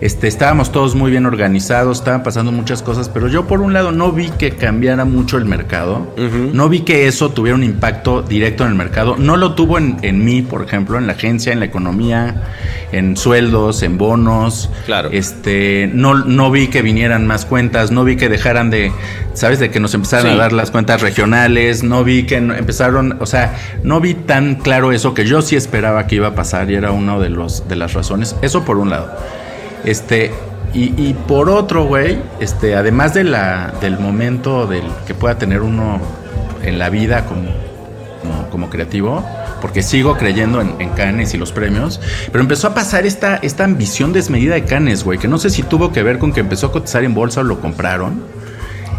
Este, estábamos todos muy bien organizados, estaban pasando muchas cosas, pero yo por un lado no vi que cambiara mucho el mercado, no vi que eso tuviera un impacto directo en el mercado, no lo tuvo en, en mí, por ejemplo, en la agencia, en la economía, en sueldos, en bonos, Claro. este, no, no vi que vinieran más cuentas, no vi que dejaran de, ¿sabes? De que nos empezaran Sí. a dar las cuentas regionales, no vi que empezaron, o sea, no vi tan claro eso que yo sí esperaba que iba a pasar y era una de, los, de las razones. Eso por un lado. Este, y, y por otro, güey, este, además de la, del momento del que pueda tener uno en la vida como, como, creativo, porque sigo creyendo en, en Cannes y los premios, pero empezó a pasar esta, esta ambición desmedida de Cannes, güey, que no sé si tuvo que ver con que empezó a cotizar en bolsa o lo compraron.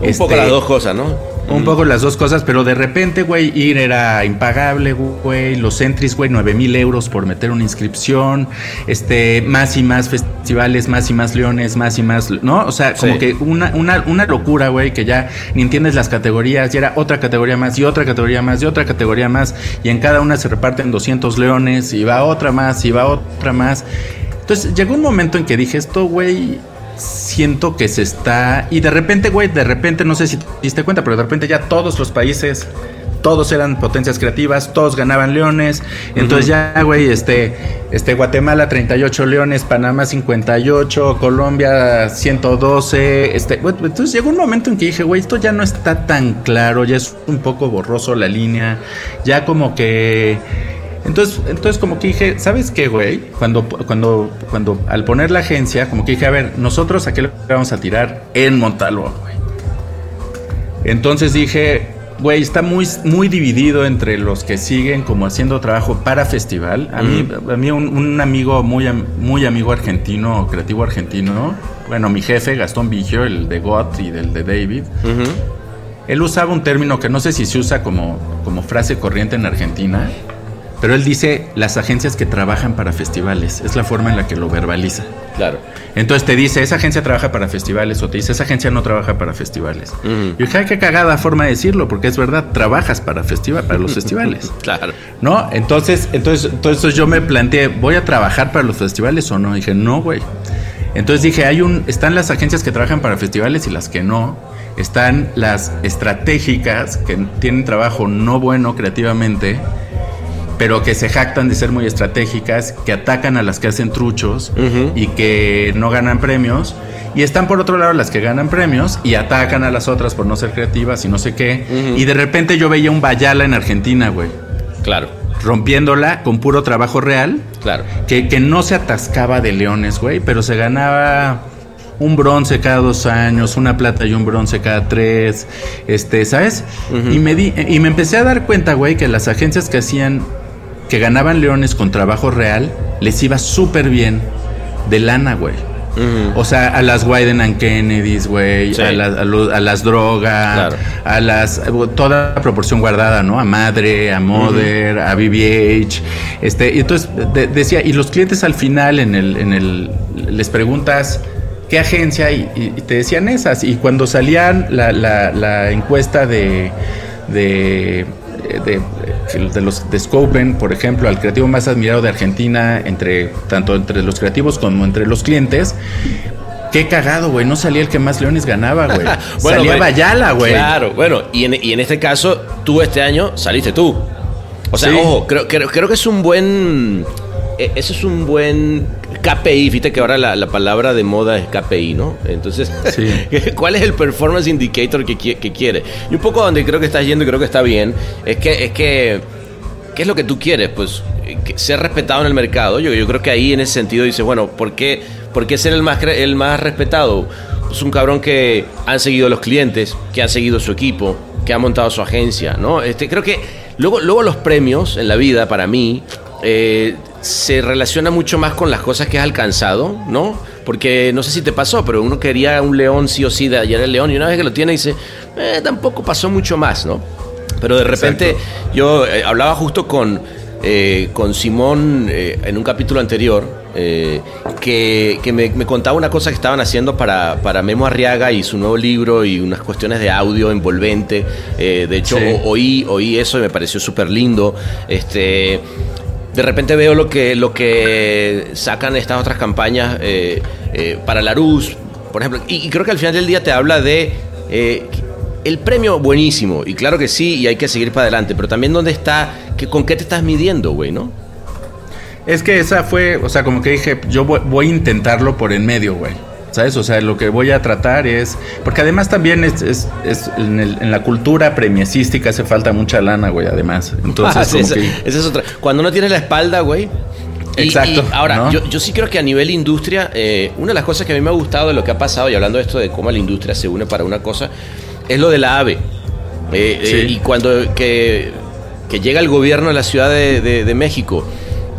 Un poco Este, las dos cosas, ¿no? un poco las dos cosas, pero de repente, güey, ir era impagable, güey. Los entries, güey, 9 mil euros por meter una inscripción. Este, más y más festivales, más y más leones, más y más, ¿no? O sea, como Sí. que una, una, una locura, güey, que ya ni entiendes las categorías. Y era otra categoría más, y otra categoría más, y otra categoría más. Y en cada una se reparten 200 leones, y va otra más, y va otra más. Entonces llegó un momento en que dije, esto, güey, siento que se está... Y de repente, güey, de repente, no sé si te diste cuenta, pero de repente ya todos los países, todos eran potencias creativas, todos ganaban leones. Entonces ya, güey, este, este, Guatemala 38 leones, Panamá 58, Colombia 112. Este, entonces llegó un momento en que dije, güey, esto ya no está tan claro, ya es un poco borroso la línea, ya como que... Entonces, entonces como que dije, ¿sabes qué, güey? Cuando, cuando, cuando al poner la agencia, como que dije, a ver, nosotros a qué le vamos a tirar en Montalvo, güey. Entonces dije, güey, está muy, muy dividido entre los que siguen como haciendo trabajo para festival. A mí, a mí un, un amigo muy, muy amigo argentino, creativo argentino, bueno, mi jefe, Gastón Vigio, el de GOT y del de David, él usaba un término que no sé si se usa como, como frase corriente en Argentina, pero él dice las agencias que trabajan para festivales. Es la forma en la que lo verbaliza. Claro. Entonces te dice, esa agencia trabaja para festivales o te dice, esa agencia no trabaja para festivales. Ujú. Y dije, ay, qué cagada forma de decirlo, porque es verdad, trabajas para, festival, para los festivales. Claro. ¿No? Entonces, entonces, entonces yo me planteé, ¿voy a trabajar para los festivales o no? dije, no, güey. Entonces dije, hay un, están las agencias que trabajan para festivales y las que no. Están las estratégicas que tienen trabajo no bueno creativamente, pero que se jactan de ser muy estratégicas, que atacan a las que hacen truchos y que no ganan premios. Y están por otro lado las que ganan premios y atacan a las otras por no ser creativas y no sé qué. Y de repente yo veía un Bayala en Argentina, güey Claro. rompiéndola con puro trabajo real, Claro. que, que no se atascaba de leones, güey, pero se ganaba un bronce cada dos años, una plata y un bronce cada tres, este, ¿sabes? Y, me di, y me empecé a dar cuenta, güey, que las agencias que hacían, que ganaban leones con trabajo real, les iba súper bien de lana, güey. O sea, a las Wyden and Kennedys, güey, Sí. a, las- a a las drogas, Claro. a las toda proporción guardada, ¿no? A Madre, a Mother, a BBH, este, y entonces de- decía, y los clientes al final en el, en el les preguntas qué agencia y, y- y te decían esas y cuando salían la, la- la encuesta de de, de, de los de Scopen, por ejemplo, al creativo más admirado de Argentina, entre tanto entre los creativos como entre los clientes, Qué cagado, güey. No salía el que más leones ganaba, güey. Bueno, salía Bayala, güey. Claro, bueno, y en, y en este caso, tú este año saliste tú. O sea, Sí. ojo, creo, creo, creo que es un buen. eh, Eso es un buen KPI. Fíjate que ahora la, la palabra de moda es KPI, ¿no? Entonces, Sí. ¿cuál es el performance indicator que, que quiere? Y un poco donde creo que estás yendo y creo que está bien, es que, es que ¿qué es lo que tú quieres? Pues eh, ser respetado en el mercado. Yo, yo creo que ahí en ese sentido dices, bueno, ¿por qué, por qué ser el más, el más respetado? Pues un cabrón que han seguido los clientes, que han seguido su equipo, que ha montado su agencia, ¿no? Este, creo que luego, luego los premios en la vida, para mí, eh, se relaciona mucho más con las cosas que has alcanzado, ¿no? Porque no sé si te pasó, pero uno quería un león sí o sí de ayer el león y una vez que lo tiene dice, eh, tampoco pasó mucho más, ¿no? Pero de repente yo eh, hablaba justo con, con Simón en un capítulo anterior que, que me, me contaba una cosa que estaban haciendo para, para Memo Arriaga y su nuevo libro y unas cuestiones de audio envolvente. De hecho, Sí. oí, oí eso y me pareció súper lindo. Este, de repente veo lo que, lo que sacan estas otras campañas eh, eh, para por ejemplo. Y, y creo que al final del día te habla de eh, el premio buenísimo. Y claro que sí, y hay que seguir para adelante. Pero también dónde está, que, con qué te estás midiendo, güey, ¿no? Es que esa fue, o sea, como que dije, yo voy, voy a intentarlo por en medio, güey. ¿Sabes? O sea, lo que voy a tratar es. Porque además también es, es, es en, el- en la cultura premiesística hace falta mucha lana, güey, además. Entonces, Ah, sí, como esa, que. esa es otra. Cuando no tienes la espalda, güey. y- Exacto, y ahora, ¿no? yo, yo sí creo que a nivel industria, eh, una de las cosas que a mí me ha gustado de lo que ha pasado, y hablando de esto de cómo la industria se une para una cosa, es lo de la AVE. Eh, Sí. eh, y cuando que, que llega el gobierno de la Ciudad de, de- de México,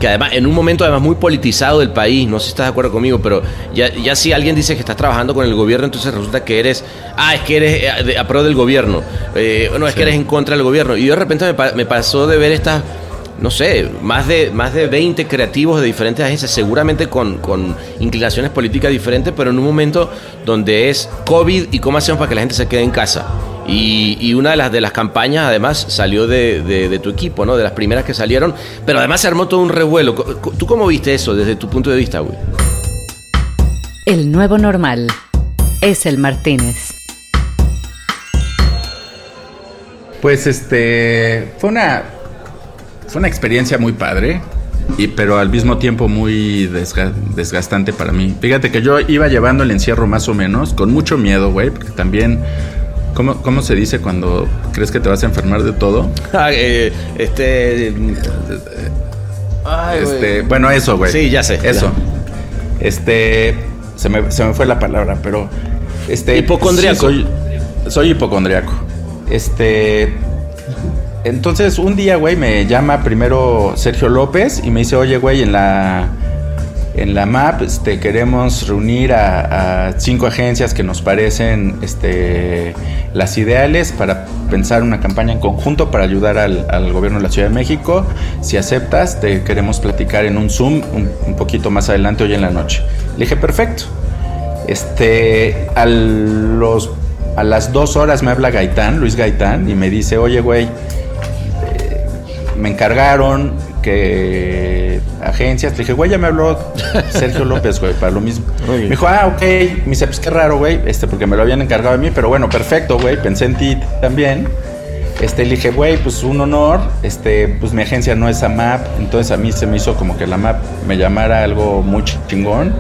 que además, en un momento además muy politizado del país, no sé si estás de acuerdo conmigo, pero ya, ya si alguien dice que estás trabajando con el gobierno, entonces resulta que eres, ah, es que eres eh, a pro del gobierno, eh, no, es que eres en contra del gobierno. Y yo de repente me, me pasó de ver estas, no sé, más de, más de 20 creativos de diferentes agencias, seguramente con, con inclinaciones políticas diferentes, pero en un momento donde es COVID y cómo hacemos para que la gente se quede en casa. Y, y una de las, de las campañas, además, salió de, de- de tu equipo, ¿no? De las primeras que salieron. Pero además se armó todo un revuelo. ¿Tú cómo viste eso desde tu punto de vista, güey? El nuevo normal es el Martínez. Pues este. Fue una. Fue una experiencia muy padre. Y, pero al mismo tiempo muy desga- desgastante para mí. Fíjate que yo iba llevando el encierro más o menos, con mucho miedo, güey, porque también, ¿cómo, ¿cómo se dice cuando crees que te vas a enfermar de todo? Ah, eh, este. Ay. Este, bueno, eso, güey. Sí, ya sé, Eso. Este, se me, se me fue la palabra, pero este Hipocondriaco. sí, soy, soy hipocondriaco. Este, entonces un día, güey, me llama primero Sergio López y me dice, "Oye, güey, en la en la MAP este, queremos reunir a, cinco agencias que nos parecen este, las ideales para pensar una campaña en conjunto para ayudar al, al gobierno de la Ciudad de México. Si aceptas, te queremos platicar en un Zoom un, un poquito más adelante hoy en la noche. Le dije, perfecto. Este, a, los, a las dos horas me habla Gaitán, Luis Gaitán, y me dice, oye, güey, eh, me encargaron que agencias. Le dije, güey, ya me habló Sergio López, güey, para lo mismo. Me dijo, ah, ok. Me dice, pues qué raro, güey, este, porque me lo habían encargado a mí, pero bueno, perfecto, güey, pensé en ti también. Este, le dije, güey, pues un honor, este, pues mi agencia no es AMAP, entonces a mí se me hizo como que la MAP me llamara algo muy chingón.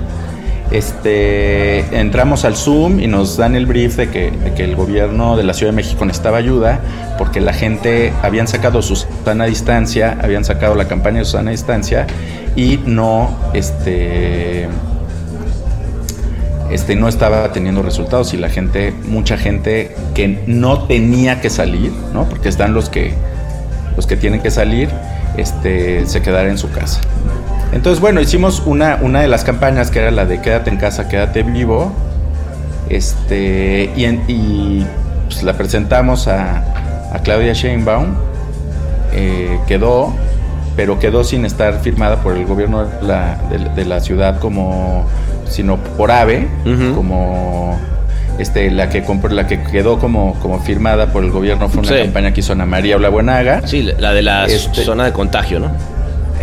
Este, entramos al Zoom y nos dan el brief de que, el gobierno de la Ciudad de México necesitaba ayuda porque la gente habían sacado su sana distancia, habían sacado la campaña de su sana distancia y no, este, este no estaba teniendo resultados y la gente, mucha gente que no tenía que salir, ¿no? Porque están los que los que tienen que salir, este, se quedara en su casa. Entonces, bueno, hicimos una, una de las campañas que era la de quédate en casa, quédate vivo. Este, y, en- y, pues, la presentamos a, a Claudia Sheinbaum. Eh, quedó, pero quedó sin estar firmada por el gobierno de la, de- de la ciudad como, sino por AVE, como este, la que compró, la que quedó como, como firmada por el gobierno fue una Sí. campaña que hizo Ana María Buenaga. Sí, la de la Este- zona de contagio, ¿no?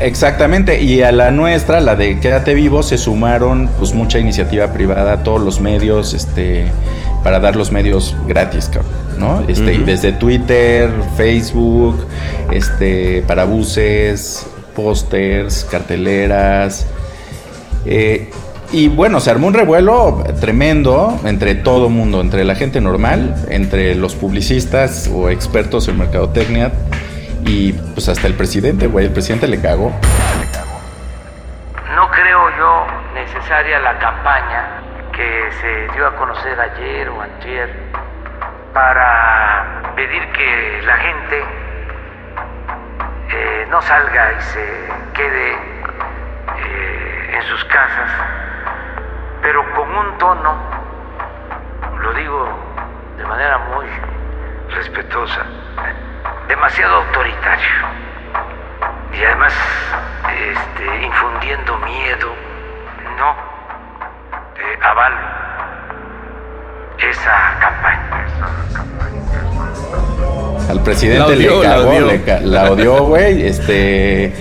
Exactamente, y a la nuestra, la de Quédate Vivo, se sumaron pues mucha iniciativa privada, todos los medios, este, para dar los medios gratis, cabrón, ¿no? Este, y desde Twitter, Facebook, este, para buses, pósters, carteleras. eh, y bueno, se armó un revuelo tremendo entre todo mundo, entre la gente normal, entre los publicistas o expertos en mercadotecnia y pues hasta el presidente, güey, el presidente le cagó. No creo yo necesaria la campaña que se dio a conocer ayer o antier para pedir que la gente eh, no salga y se quede eh, en sus casas, pero con un tono, lo digo de manera muy respetuosa, demasiado autoritario y además este, infundiendo miedo. No eh, avalo esa campaña. Al presidente La odió, le la cagó, odió. le ca- la odió, güey. Este,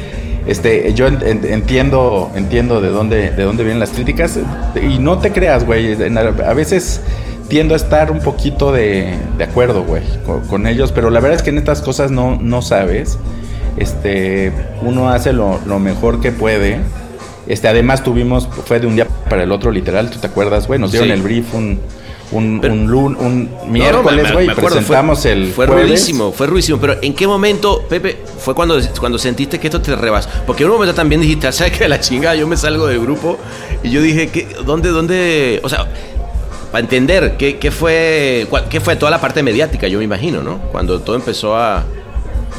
este, yo en- en- entiendo, entiendo de dónde, de dónde vienen las críticas y no te creas, güey. A veces tiendo a estar un poquito de, de acuerdo, güey, con, con ellos, pero la verdad es que en estas cosas no, no sabes. Este, uno hace lo, lo mejor que puede. Este, además tuvimos, fue de un día para el otro, literal, ¿tú te acuerdas, güey? Nos dieron Sí. el brief un, un, Pero- un, lun- un No, no, miércoles, güey, acuerdo, presentamos fue, el Fue jueves. rudísimo, fue rudísimo. Pero ¿en qué momento, Pepe, fue cuando, cuando sentiste que esto te rebasó? Porque en un momento también dijiste, ¿sabes qué? La chingada, yo me salgo del grupo. Y yo dije, ¿qué, ¿dónde, dónde? O sea, para entender, ¿qué, qué fue, ¿qué fue toda la parte mediática, yo me imagino, ¿no? Cuando todo empezó a...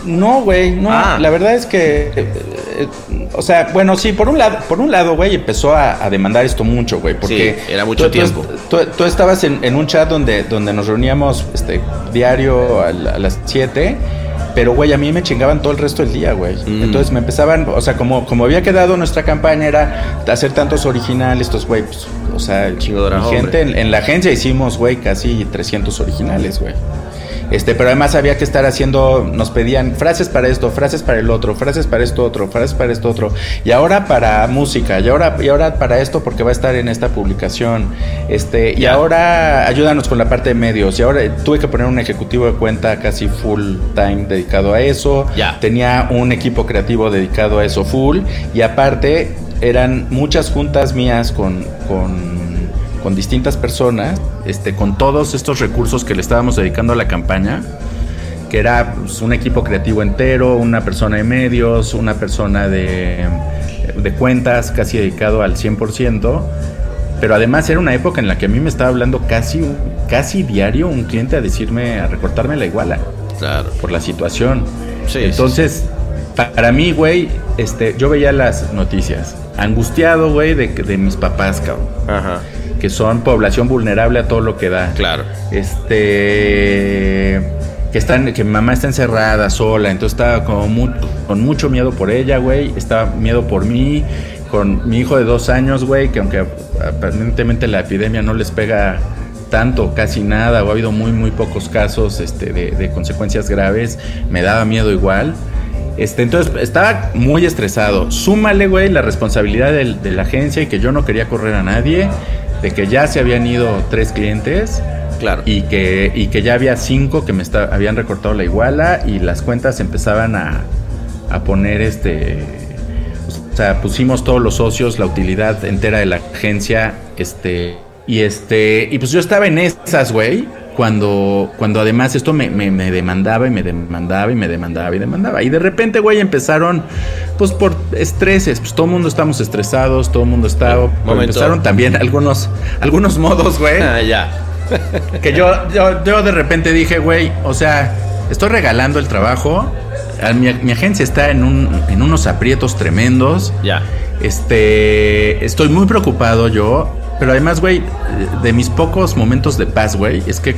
No, güey, no. Ah. La verdad es que, eh, eh, o sea, bueno, sí, por un lado, por un lado, güey, empezó a, a demandar esto mucho, güey, porque Sí, era mucho tú- tiempo. Tú, tú estabas en, en un chat donde, donde nos reuníamos, este, diario a, la- a las 7. Pero, güey, a mí me chingaban todo el resto del día, güey. Mm. Entonces me empezaban, o sea, como, como había quedado nuestra campaña era hacer tantos originales, estos, güey, pues, o sea, Chingo de mi gente en, en la agencia hicimos, güey, casi 300 originales, güey. Este, pero además había que estar haciendo, nos pedían frases para esto, frases para el otro, frases para esto otro, frases para esto otro, y ahora para música, y ahora, y ahora para esto porque va a estar en esta publicación, este, y ahora ayúdanos con la parte de medios, y ahora tuve que poner un ejecutivo de cuenta casi full time dedicado a eso, Ya. tenía un equipo creativo dedicado a eso full, y aparte eran muchas juntas mías con, con con distintas personas, este, con todos estos recursos que le estábamos dedicando a la campaña, que era pues, un equipo creativo entero, una persona de medios, una persona de, de cuentas, casi dedicado al 100%, pero además era una época en la que a mí me estaba hablando casi, casi diario un cliente a decirme, a recortarme la iguala Claro. por la situación. Sí, Entonces, pa- para mí, güey, este, yo veía las noticias, angustiado, güey, de, de mis papás, cabrón Ajá. que son población vulnerable a todo lo que da. Claro. Este que están que mi mamá está encerrada sola, entonces estaba como mu- con mucho miedo por ella, güey, estaba miedo por mí, con mi hijo de dos años, güey, que aunque aparentemente la epidemia no les pega tanto, casi nada, o ha habido muy, muy pocos casos este, de, de consecuencias graves, me daba miedo igual. Este, entonces estaba muy estresado. Súmale, güey, la responsabilidad de la agencia y que yo no quería correr a nadie, de que ya se habían ido tres clientes Claro. y que, y que ya había cinco que me esta- habían recortado la iguala y las cuentas empezaban a, a poner este. O sea, pusimos todos los socios, la utilidad entera de la agencia, este. Y este. Y pues yo estaba en esas, güey. Cuando, cuando además esto me, me- me demandaba y me demandaba y me demandaba y demandaba. Y de repente, güey, empezaron, pues por estreses. Pues todo el mundo estamos estresados, todo el mundo está. pero. Empezaron también algunos, algunos modos, güey. Ah, ya. Que yo, yo, yo de repente dije, güey, o sea, estoy regalando el trabajo. Mi, mi agencia está en, un, en unos aprietos tremendos. Ya. Este, estoy muy preocupado yo. Pero además, güey, de mis pocos momentos de paz, güey, es que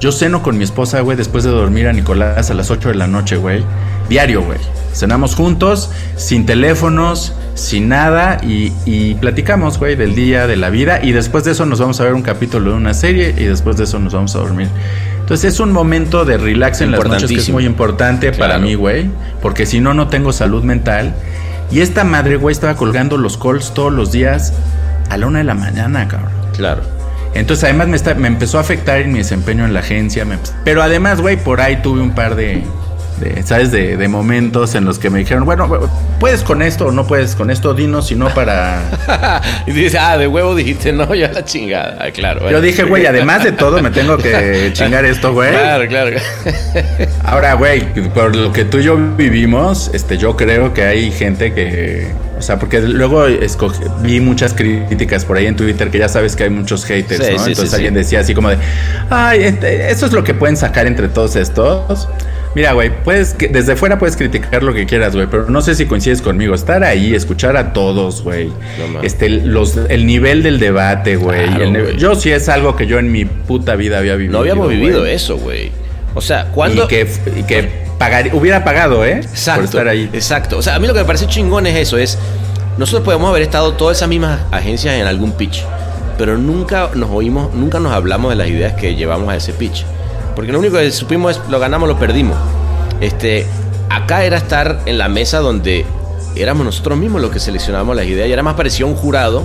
yo ceno con mi esposa, güey, después de dormir a Nicolás a las 8 de la noche, güey. Diario, güey. Cenamos juntos, sin teléfonos, sin nada, y, y platicamos, güey, del día, de la vida, y después de eso nos vamos a ver un capítulo de una serie, y después de eso nos vamos a dormir. Entonces es un momento de relax en las noches que es muy importante para mí, güey, porque si no, no tengo salud mental. Y esta madre, güey, estaba colgando los calls todos los días a la una de la mañana, cabrón. Claro. Entonces, además me, está- me empezó a afectar en mi desempeño en la agencia. me- pero además, güey, por ahí tuve un par de, de, ¿sabes? De, de momentos en los que me dijeron, bueno, puedes con esto o no puedes con esto, dinos, si no para... y dices, ah, de huevo dijiste, no, ya la chingada. Ah, claro. Yo dije, güey, además de todo, me tengo que chingar esto, güey. Claro, claro. Ahora, güey, por lo que tú y yo vivimos, este, yo creo que hay gente que, o sea, porque luego escogí- vi muchas críticas por ahí en Twitter que ya sabes que hay muchos haters, Sí, ¿no? sí, Entonces sí, alguien decía así como de, ay, este, eso es lo que pueden sacar entre todos estos. Mira, güey, puedes que- desde fuera puedes criticar lo que quieras, güey, pero no sé si coincides conmigo. Estar ahí, escuchar a todos, güey. No este, los, el nivel del debate, güey. Claro, yo sí es algo que yo en mi puta vida había vivido. No habíamos vivido eso, güey. O sea, cuando. Y que, y que pagar, hubiera pagado, ¿eh? Exacto. Por estar ahí. Exacto. O sea, a mí lo que me parece chingón es eso, es nosotros podemos haber estado todas esas mismas agencias en algún pitch, pero nunca nos oímos, nunca nos hablamos de las ideas que llevamos a ese pitch. Porque lo único que supimos es lo ganamos, lo perdimos. Este, acá era estar en la mesa donde éramos nosotros mismos los que seleccionábamos las ideas y era más parecía un jurado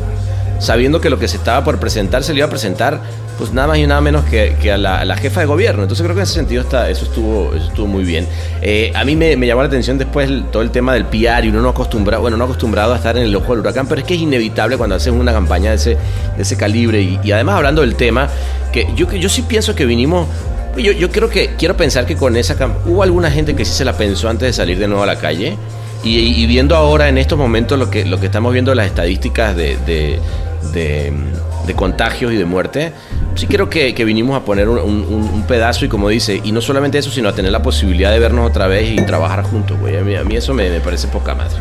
sabiendo que lo que se estaba por presentar se le iba a presentar pues nada más y nada menos que, que a, la, jefa de gobierno. Entonces creo que en ese sentido está, eso, estuvo, eso estuvo muy bien. Eh, a mí me, llamó la atención después todo el tema del PR y uno no acostumbrado, bueno, no acostumbrado a estar en el ojo del huracán, pero es que es inevitable cuando haces una campaña de ese, de ese calibre. Y, además hablando del tema, que yo, yo sí pienso que vinimos... Yo, yo creo que quiero pensar que con esa hubo alguna gente que sí se la pensó antes de salir de nuevo a la calle y, y viendo ahora en estos momentos lo que, lo que estamos viendo las estadísticas de, de, de, de contagios y de muerte, sí creo que, vinimos a poner un, pedazo y como dice, y no solamente eso, sino a tener la posibilidad de vernos otra vez y trabajar juntos, güey. A mí, a mí eso me parece poca madre.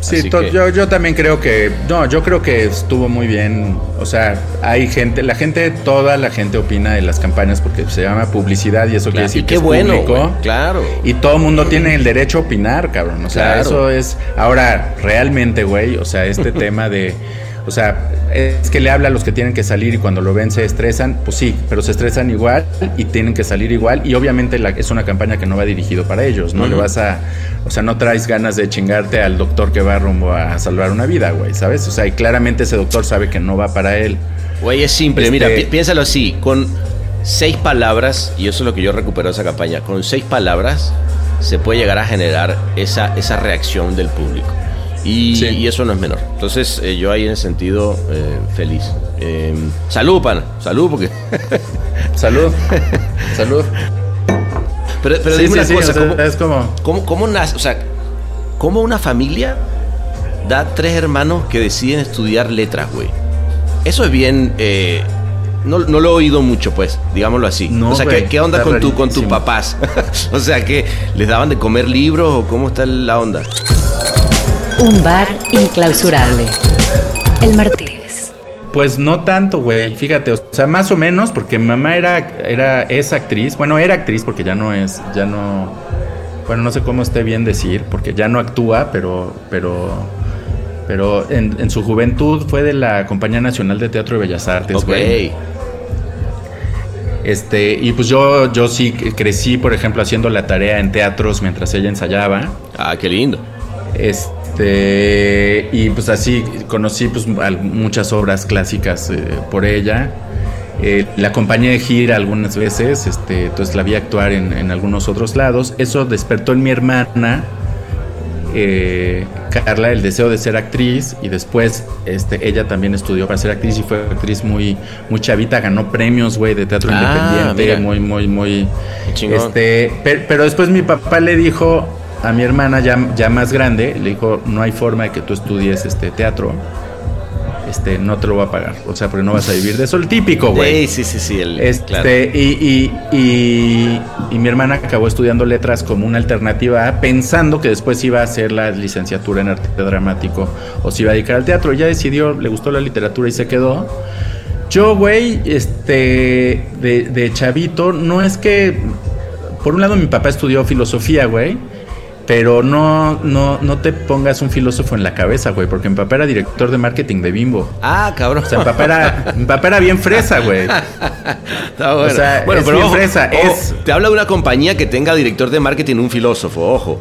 Sí, que- yo, yo también creo que, no, yo creo que estuvo muy bien. O sea, hay gente, la gente, toda la gente opina de las campañas porque se llama publicidad y eso quiere decir y que es bueno, público. claro. Y todo el mundo tiene el derecho a opinar, cabrón. O sea, Claro. eso es. Ahora, realmente, güey, o sea, este tema de. O sea, es que le habla a los que tienen que salir y cuando lo ven se estresan, pues sí, pero se estresan igual y tienen que salir igual y obviamente la- es una campaña que no va dirigido para ellos, no le vas a, o sea, no traes ganas de chingarte al doctor que va rumbo a salvar una vida, güey, ¿sabes? O sea, y claramente ese doctor sabe que no va para él. Güey, es simple. Este- Mira, pi- piénsalo así. Con seis palabras, y eso es lo que yo recupero de esa campaña, con seis palabras se puede llegar a generar esa, esa reacción del público. Y, Sí. y eso no es menor. Entonces, eh, yo ahí en ese sentido, eh, feliz. Eh, salud, pana. Salud, porque... Salud, salud. pero pero Sí, dime sí, una cosa. o sea, ¿cómo, es como... cómo, cómo nace? O sea, ¿cómo una familia da tres hermanos que deciden estudiar letras, güey? Eso es bien... eh, no, no lo he oído mucho, pues, digámoslo así. No, o sea, ¿qué, qué onda con, tu, con tus papás? o sea, que les daban de comer libros o cómo está la onda? Un bar inclausurable. El Martínez. Pues no tanto, güey. Fíjate, o sea, más o menos, porque mi mamá era, era, es actriz. Bueno, era actriz porque ya no es, ya no. Bueno, no sé cómo esté bien decir, porque ya no actúa, pero, pero, pero en, en su juventud fue de la Compañía Nacional de Teatro y Bellas Artes, güey. Este, y pues yo, yo sí crecí, por ejemplo, haciendo la tarea en teatros mientras ella ensayaba. Ah, qué lindo. Este, y pues así conocí pues, muchas obras clásicas eh, por ella. Eh, la acompañé de gira algunas veces, este, entonces la vi actuar en, en algunos otros lados. Eso despertó en mi hermana, eh, Carla, el deseo de ser actriz y después este, ella también estudió para ser actriz y fue actriz muy, muy chavita, ganó premios, güey, de teatro Ah, independiente, mira. muy, muy, muy... Chingón. Este, per- pero después mi papá le dijo a mi hermana ya, ya más grande, le dijo, no hay forma de que tú estudies este teatro. Este, no te lo voy a pagar. O sea, porque no vas a vivir de eso. El típico, güey. Sí, sí, sí, sí. El, Este, claro. y, y, y, y mi hermana acabó estudiando letras como una alternativa pensando que después iba a hacer la licenciatura en arte dramático o se iba a dedicar al teatro. Ya decidió, le gustó la literatura y se quedó. Yo, güey, este, de, de chavito, no es que, por un lado mi papá estudió filosofía, güey, pero no, no, no te pongas un filósofo en la cabeza, güey, porque mi papá era director de marketing de Bimbo. Ah, cabrón. O sea, mi papá era, mi papá era bien fresa, güey. Está bueno. O sea, bueno, es pero bien ojo, fresa, ojo, es- Te habla de una compañía que tenga director de marketing un filósofo, ojo.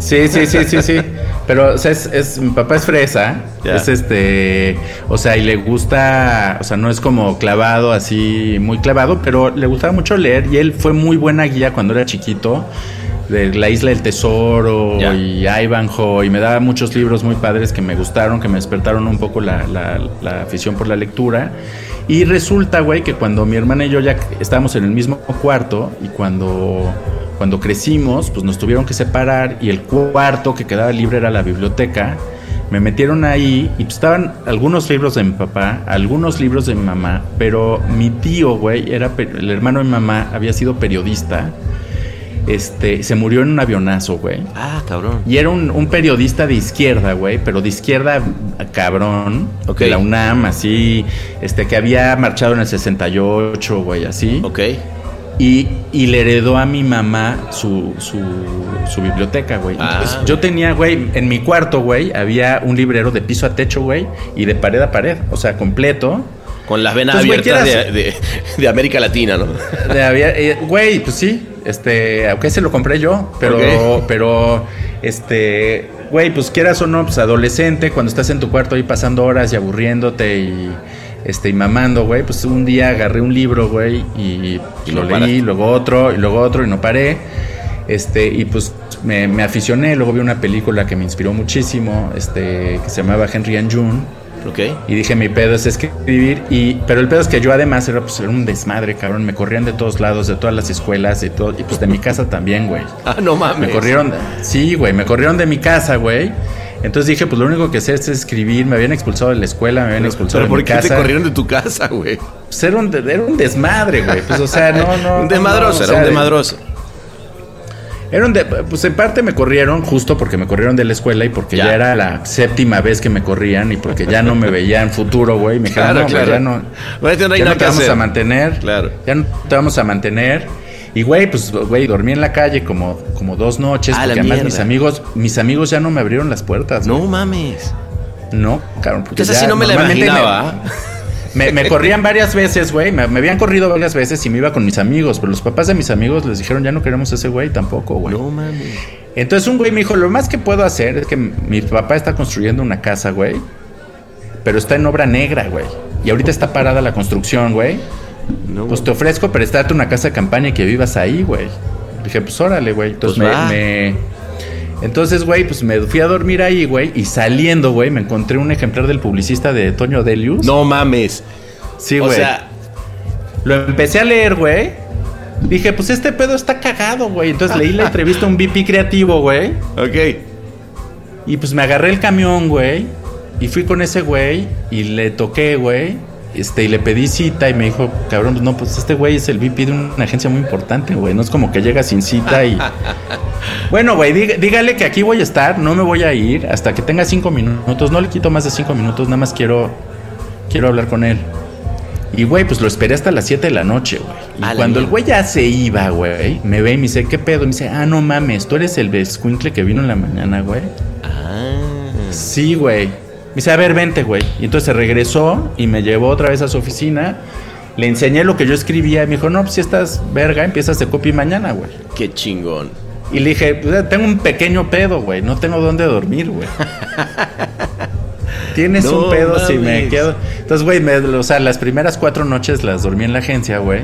Sí, sí, sí, sí, sí. Pero, o sea, es, es- mi papá es fresa. Es este. O sea, y le gusta. O sea, no es como clavado, así, muy clavado, pero le gustaba mucho leer. Y él fue muy buena guía cuando era chiquito. De la isla del tesoro y Ivanhoe. Y me daba muchos libros muy padres que me gustaron, que me despertaron un poco la, la- la afición por la lectura. Y resulta, güey, que cuando mi hermana y yo ya estábamos en el mismo cuarto y cuando, cuando crecimos, pues nos tuvieron que separar y el cuarto que quedaba libre era la biblioteca. Me metieron ahí y pues estaban algunos libros de mi papá, algunos libros de mi mamá, pero mi tío, güey, era el hermano de mi mamá, había sido periodista. Este, se murió en un avionazo, güey. Ah, cabrón. Y era un, un periodista de izquierda, güey, pero de izquierda cabrón. Ok. De la UNAM, así. Este, que había marchado en el 68, güey, así. Ok. Y, y le heredó a mi mamá su, su, su biblioteca, güey. Ah. Entonces, yo tenía, güey, en mi cuarto, güey, había un librero de piso a techo, güey, y de pared a pared, o sea, completo. Con las venas abiertas de, de- de América Latina, ¿no? De había- eh, Güey, pues sí, este, aunque se lo compré yo, pero, pero, este, güey, pues quieras o no, pues adolescente, cuando estás en tu cuarto ahí pasando horas y aburriéndote y, este, y mamando, güey, pues un día agarré un libro, güey, y, Y lo leí, paraste. luego otro, y luego otro, y no paré. Este, y pues me, me aficioné, luego vi una película que me inspiró muchísimo, este, que se llamaba Henry and June. Y dije, mi pedo es escribir. Y, pero el pedo es que yo además era, pues, era un desmadre, cabrón. Me corrían de todos lados, de todas las escuelas y todo. Y pues de mi casa también, güey. Ah, no mames. Me corrieron. Sí, güey, me corrieron de mi casa, güey. Entonces dije, pues lo único que sé es escribir. Me habían expulsado de la escuela, me habían expulsado ¿Pero de por mi qué casa. te corrieron de tu casa, güey? Pues era un, era un desmadre, güey. Pues, o sea, no, no. Un desmadroso, no, o era sea, un de- desmadroso. Era un de- pues en parte me corrieron justo porque me corrieron de la escuela y porque Ya. ya, era la séptima vez que me corrían y porque ya no me veían futuro, güey. Me dijeron, Claro, no, claro. ya no, este no ya no te vamos hacer. a mantener. Claro. Ya no te vamos a mantener. Y güey, pues güey, dormí en la calle como, como dos noches Ah, porque además mierda. mis amigos, mis amigos ya no me abrieron las puertas. No güey. mames. No, cabrón, porque Esa ya sí no me la imaginaba. Me, me corrían varias veces, güey. Me, me habían corrido varias veces y me iba con mis amigos. Pero los papás de mis amigos les dijeron, ya no queremos ese güey tampoco, güey. No mames. Entonces un güey me dijo, lo más que puedo hacer es que mi papá está construyendo una casa, güey. Pero está en obra negra, güey. Y ahorita está parada la construcción, güey. No. Pues te ofrezco prestarte una casa de campaña y que vivas ahí, güey. Dije, pues órale, güey. Entonces Pues me- Entonces, güey, pues me fui a dormir ahí, güey. Y saliendo, güey, me encontré un ejemplar del publicista de Toño Delius. no mames. Sí, o güey. sea, Lo empecé a leer, güey. Dije, pues este pedo está cagado, güey. Entonces leí la entrevista a un VP creativo, güey. ok. Y pues me agarré el camión, güey. Y fui con ese güey y le toqué, güey. Este, y le pedí cita y me dijo, cabrón, pues no, pues este güey es el VP de una agencia muy importante, güey. No es como que llega sin cita y. bueno, güey, díg- dígale que aquí voy a estar, no me voy a ir hasta que tenga cinco minutos. No le quito más de cinco minutos, nada más quiero. Quiero hablar con él. Y, güey, pues lo esperé hasta las 7 de la noche, güey. Y cuando el güey ya se iba, güey, me ve y me dice, ¿qué pedo? Y me dice, ah, no mames, tú eres el bescuincle que vino en la mañana, güey. Ah. Sí, güey. Me dice, a ver, vente, güey. Y entonces se regresó y me llevó otra vez a su oficina. Le enseñé lo que yo escribía y me dijo, no, pues si estás verga, empiezas de copy mañana, güey. Qué chingón. Y le dije, pues, tengo un pequeño pedo, güey. No tengo dónde dormir, güey. Tienes No un pedo si me quedo. Entonces, güey, me- o sea, las primeras cuatro noches las dormí en la agencia, güey.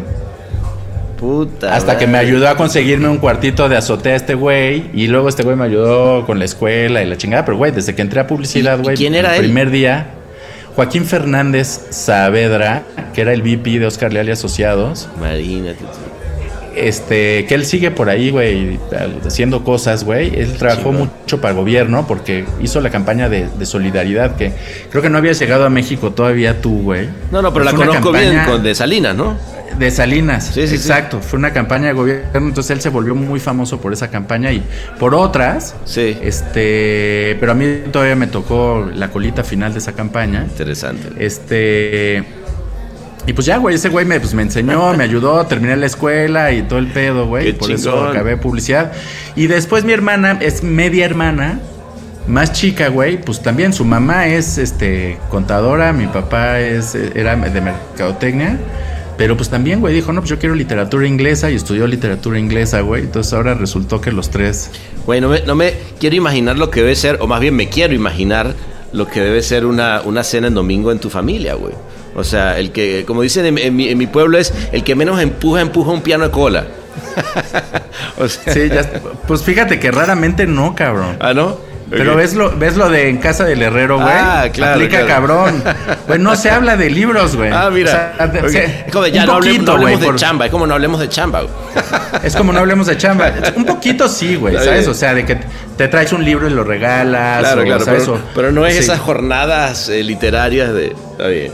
Puta. Hasta que me ayudó a conseguirme un cuartito de azotea este güey. Y luego este güey me ayudó con la escuela y la chingada. Pero, güey, desde que entré a publicidad, ¿Y- y güey. quién era el él? primer día. Joaquín Fernández Saavedra, que era el VP de Oscar Leal y Asociados. Imagínate. Este, que él sigue por ahí, güey, haciendo cosas, güey. Él trabajó mucho para el gobierno porque hizo la campaña de, de solidaridad que creo que no había llegado a México todavía tú, güey. No, no, pero la conozco bien con de Salinas, ¿no? de Salinas, Sí, sí, sí. exacto. Fue una campaña de gobierno, entonces él se volvió muy famoso por esa campaña y por otras. Sí. Este, pero a mí todavía me tocó la colita final de esa campaña. Interesante. Este. Y pues ya, güey, ese güey me, pues, me enseñó, me ayudó, terminé la escuela y todo el pedo, güey. Por eso acabé publicidad. Y después mi hermana es media hermana, más chica, güey. Pues también su mamá es este contadora, mi papá es era de mercadotecnia. Pero pues también, güey, dijo, no, pues yo quiero literatura inglesa y estudió literatura inglesa, güey. Entonces ahora resultó que los tres... Güey, no me, no me quiero imaginar lo que debe ser, o más bien me quiero imaginar lo que debe ser una, una cena en domingo en tu familia, güey. O sea, el que, como dicen en, en mi, en mi pueblo, es el que menos empuja, empuja un piano de cola. o sea, sí, ya, pues fíjate que raramente no, cabrón. Ah, ¿no? Pero ves lo, ves lo de en casa del herrero, güey. Ah, claro, Aplica claro. cabrón. Pues no se habla de libros, güey. Ah, mira. O sea, se- Es como de, ya no hablemos, poquito, no hablemos güey, de por- chamba. Es como no hablemos de chamba. güey. Es como no hablemos de chamba. Un poquito sí, güey, ¿sabes? bien. O sea, de que te traes un libro y lo regalas. Claro, o, claro. ¿sabes? Pero, no es sí. esas jornadas eh, literarias de. Está bien.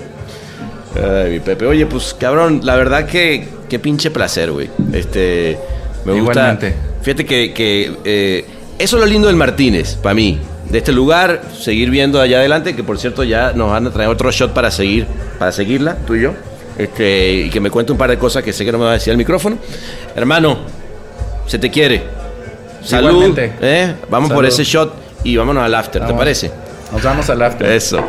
Ay, mi Pepe. Oye, pues cabrón, la verdad que qué pinche placer, güey. Este. Me gusta. Igualmente. Fíjate que, que, eh, eso es lo lindo del Martínez, para mí. De este lugar, seguir viendo allá adelante, que por cierto ya nos van a traer otro shot para seguir, para seguirla, tú y yo. Este, y que me cuente un par de cosas que sé que no me va a decir al micrófono. Hermano, se te quiere. Salud. ¿eh? Vamos por ese shot y vámonos al after, ¿te parece? Nos vamos al after. Eso.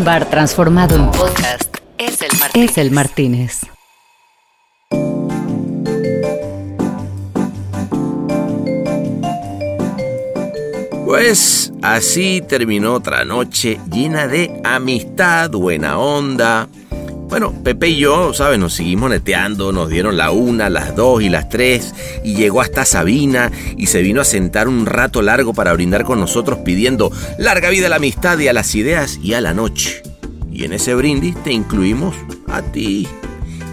Un bar transformado en Podcast es el Martínez. es el Martínez. Pues así terminó otra noche llena de amistad, buena onda. Bueno, Pepe y yo, ¿sabes? Nos seguimos neteando, nos dieron la una, las dos y las tres, y llegó hasta Sabina y se vino a sentar un rato largo para brindar con nosotros pidiendo larga vida a la amistad y a las ideas y a la noche. Y en ese brindis te incluimos a ti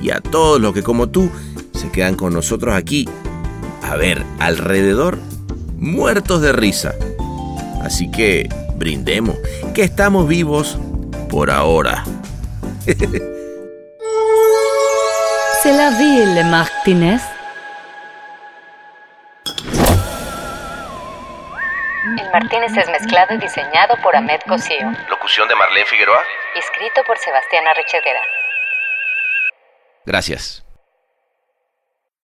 y a todos los que como tú se quedan con nosotros aquí, a ver, alrededor, muertos de risa. Así que brindemos, que estamos vivos por ahora. C'est la ville, Martínez. El Martínez es mezclado y diseñado por Ahmed Cosío. Locución de Marlene Figueroa. Escrito por Sebastián Arrechedera. Gracias.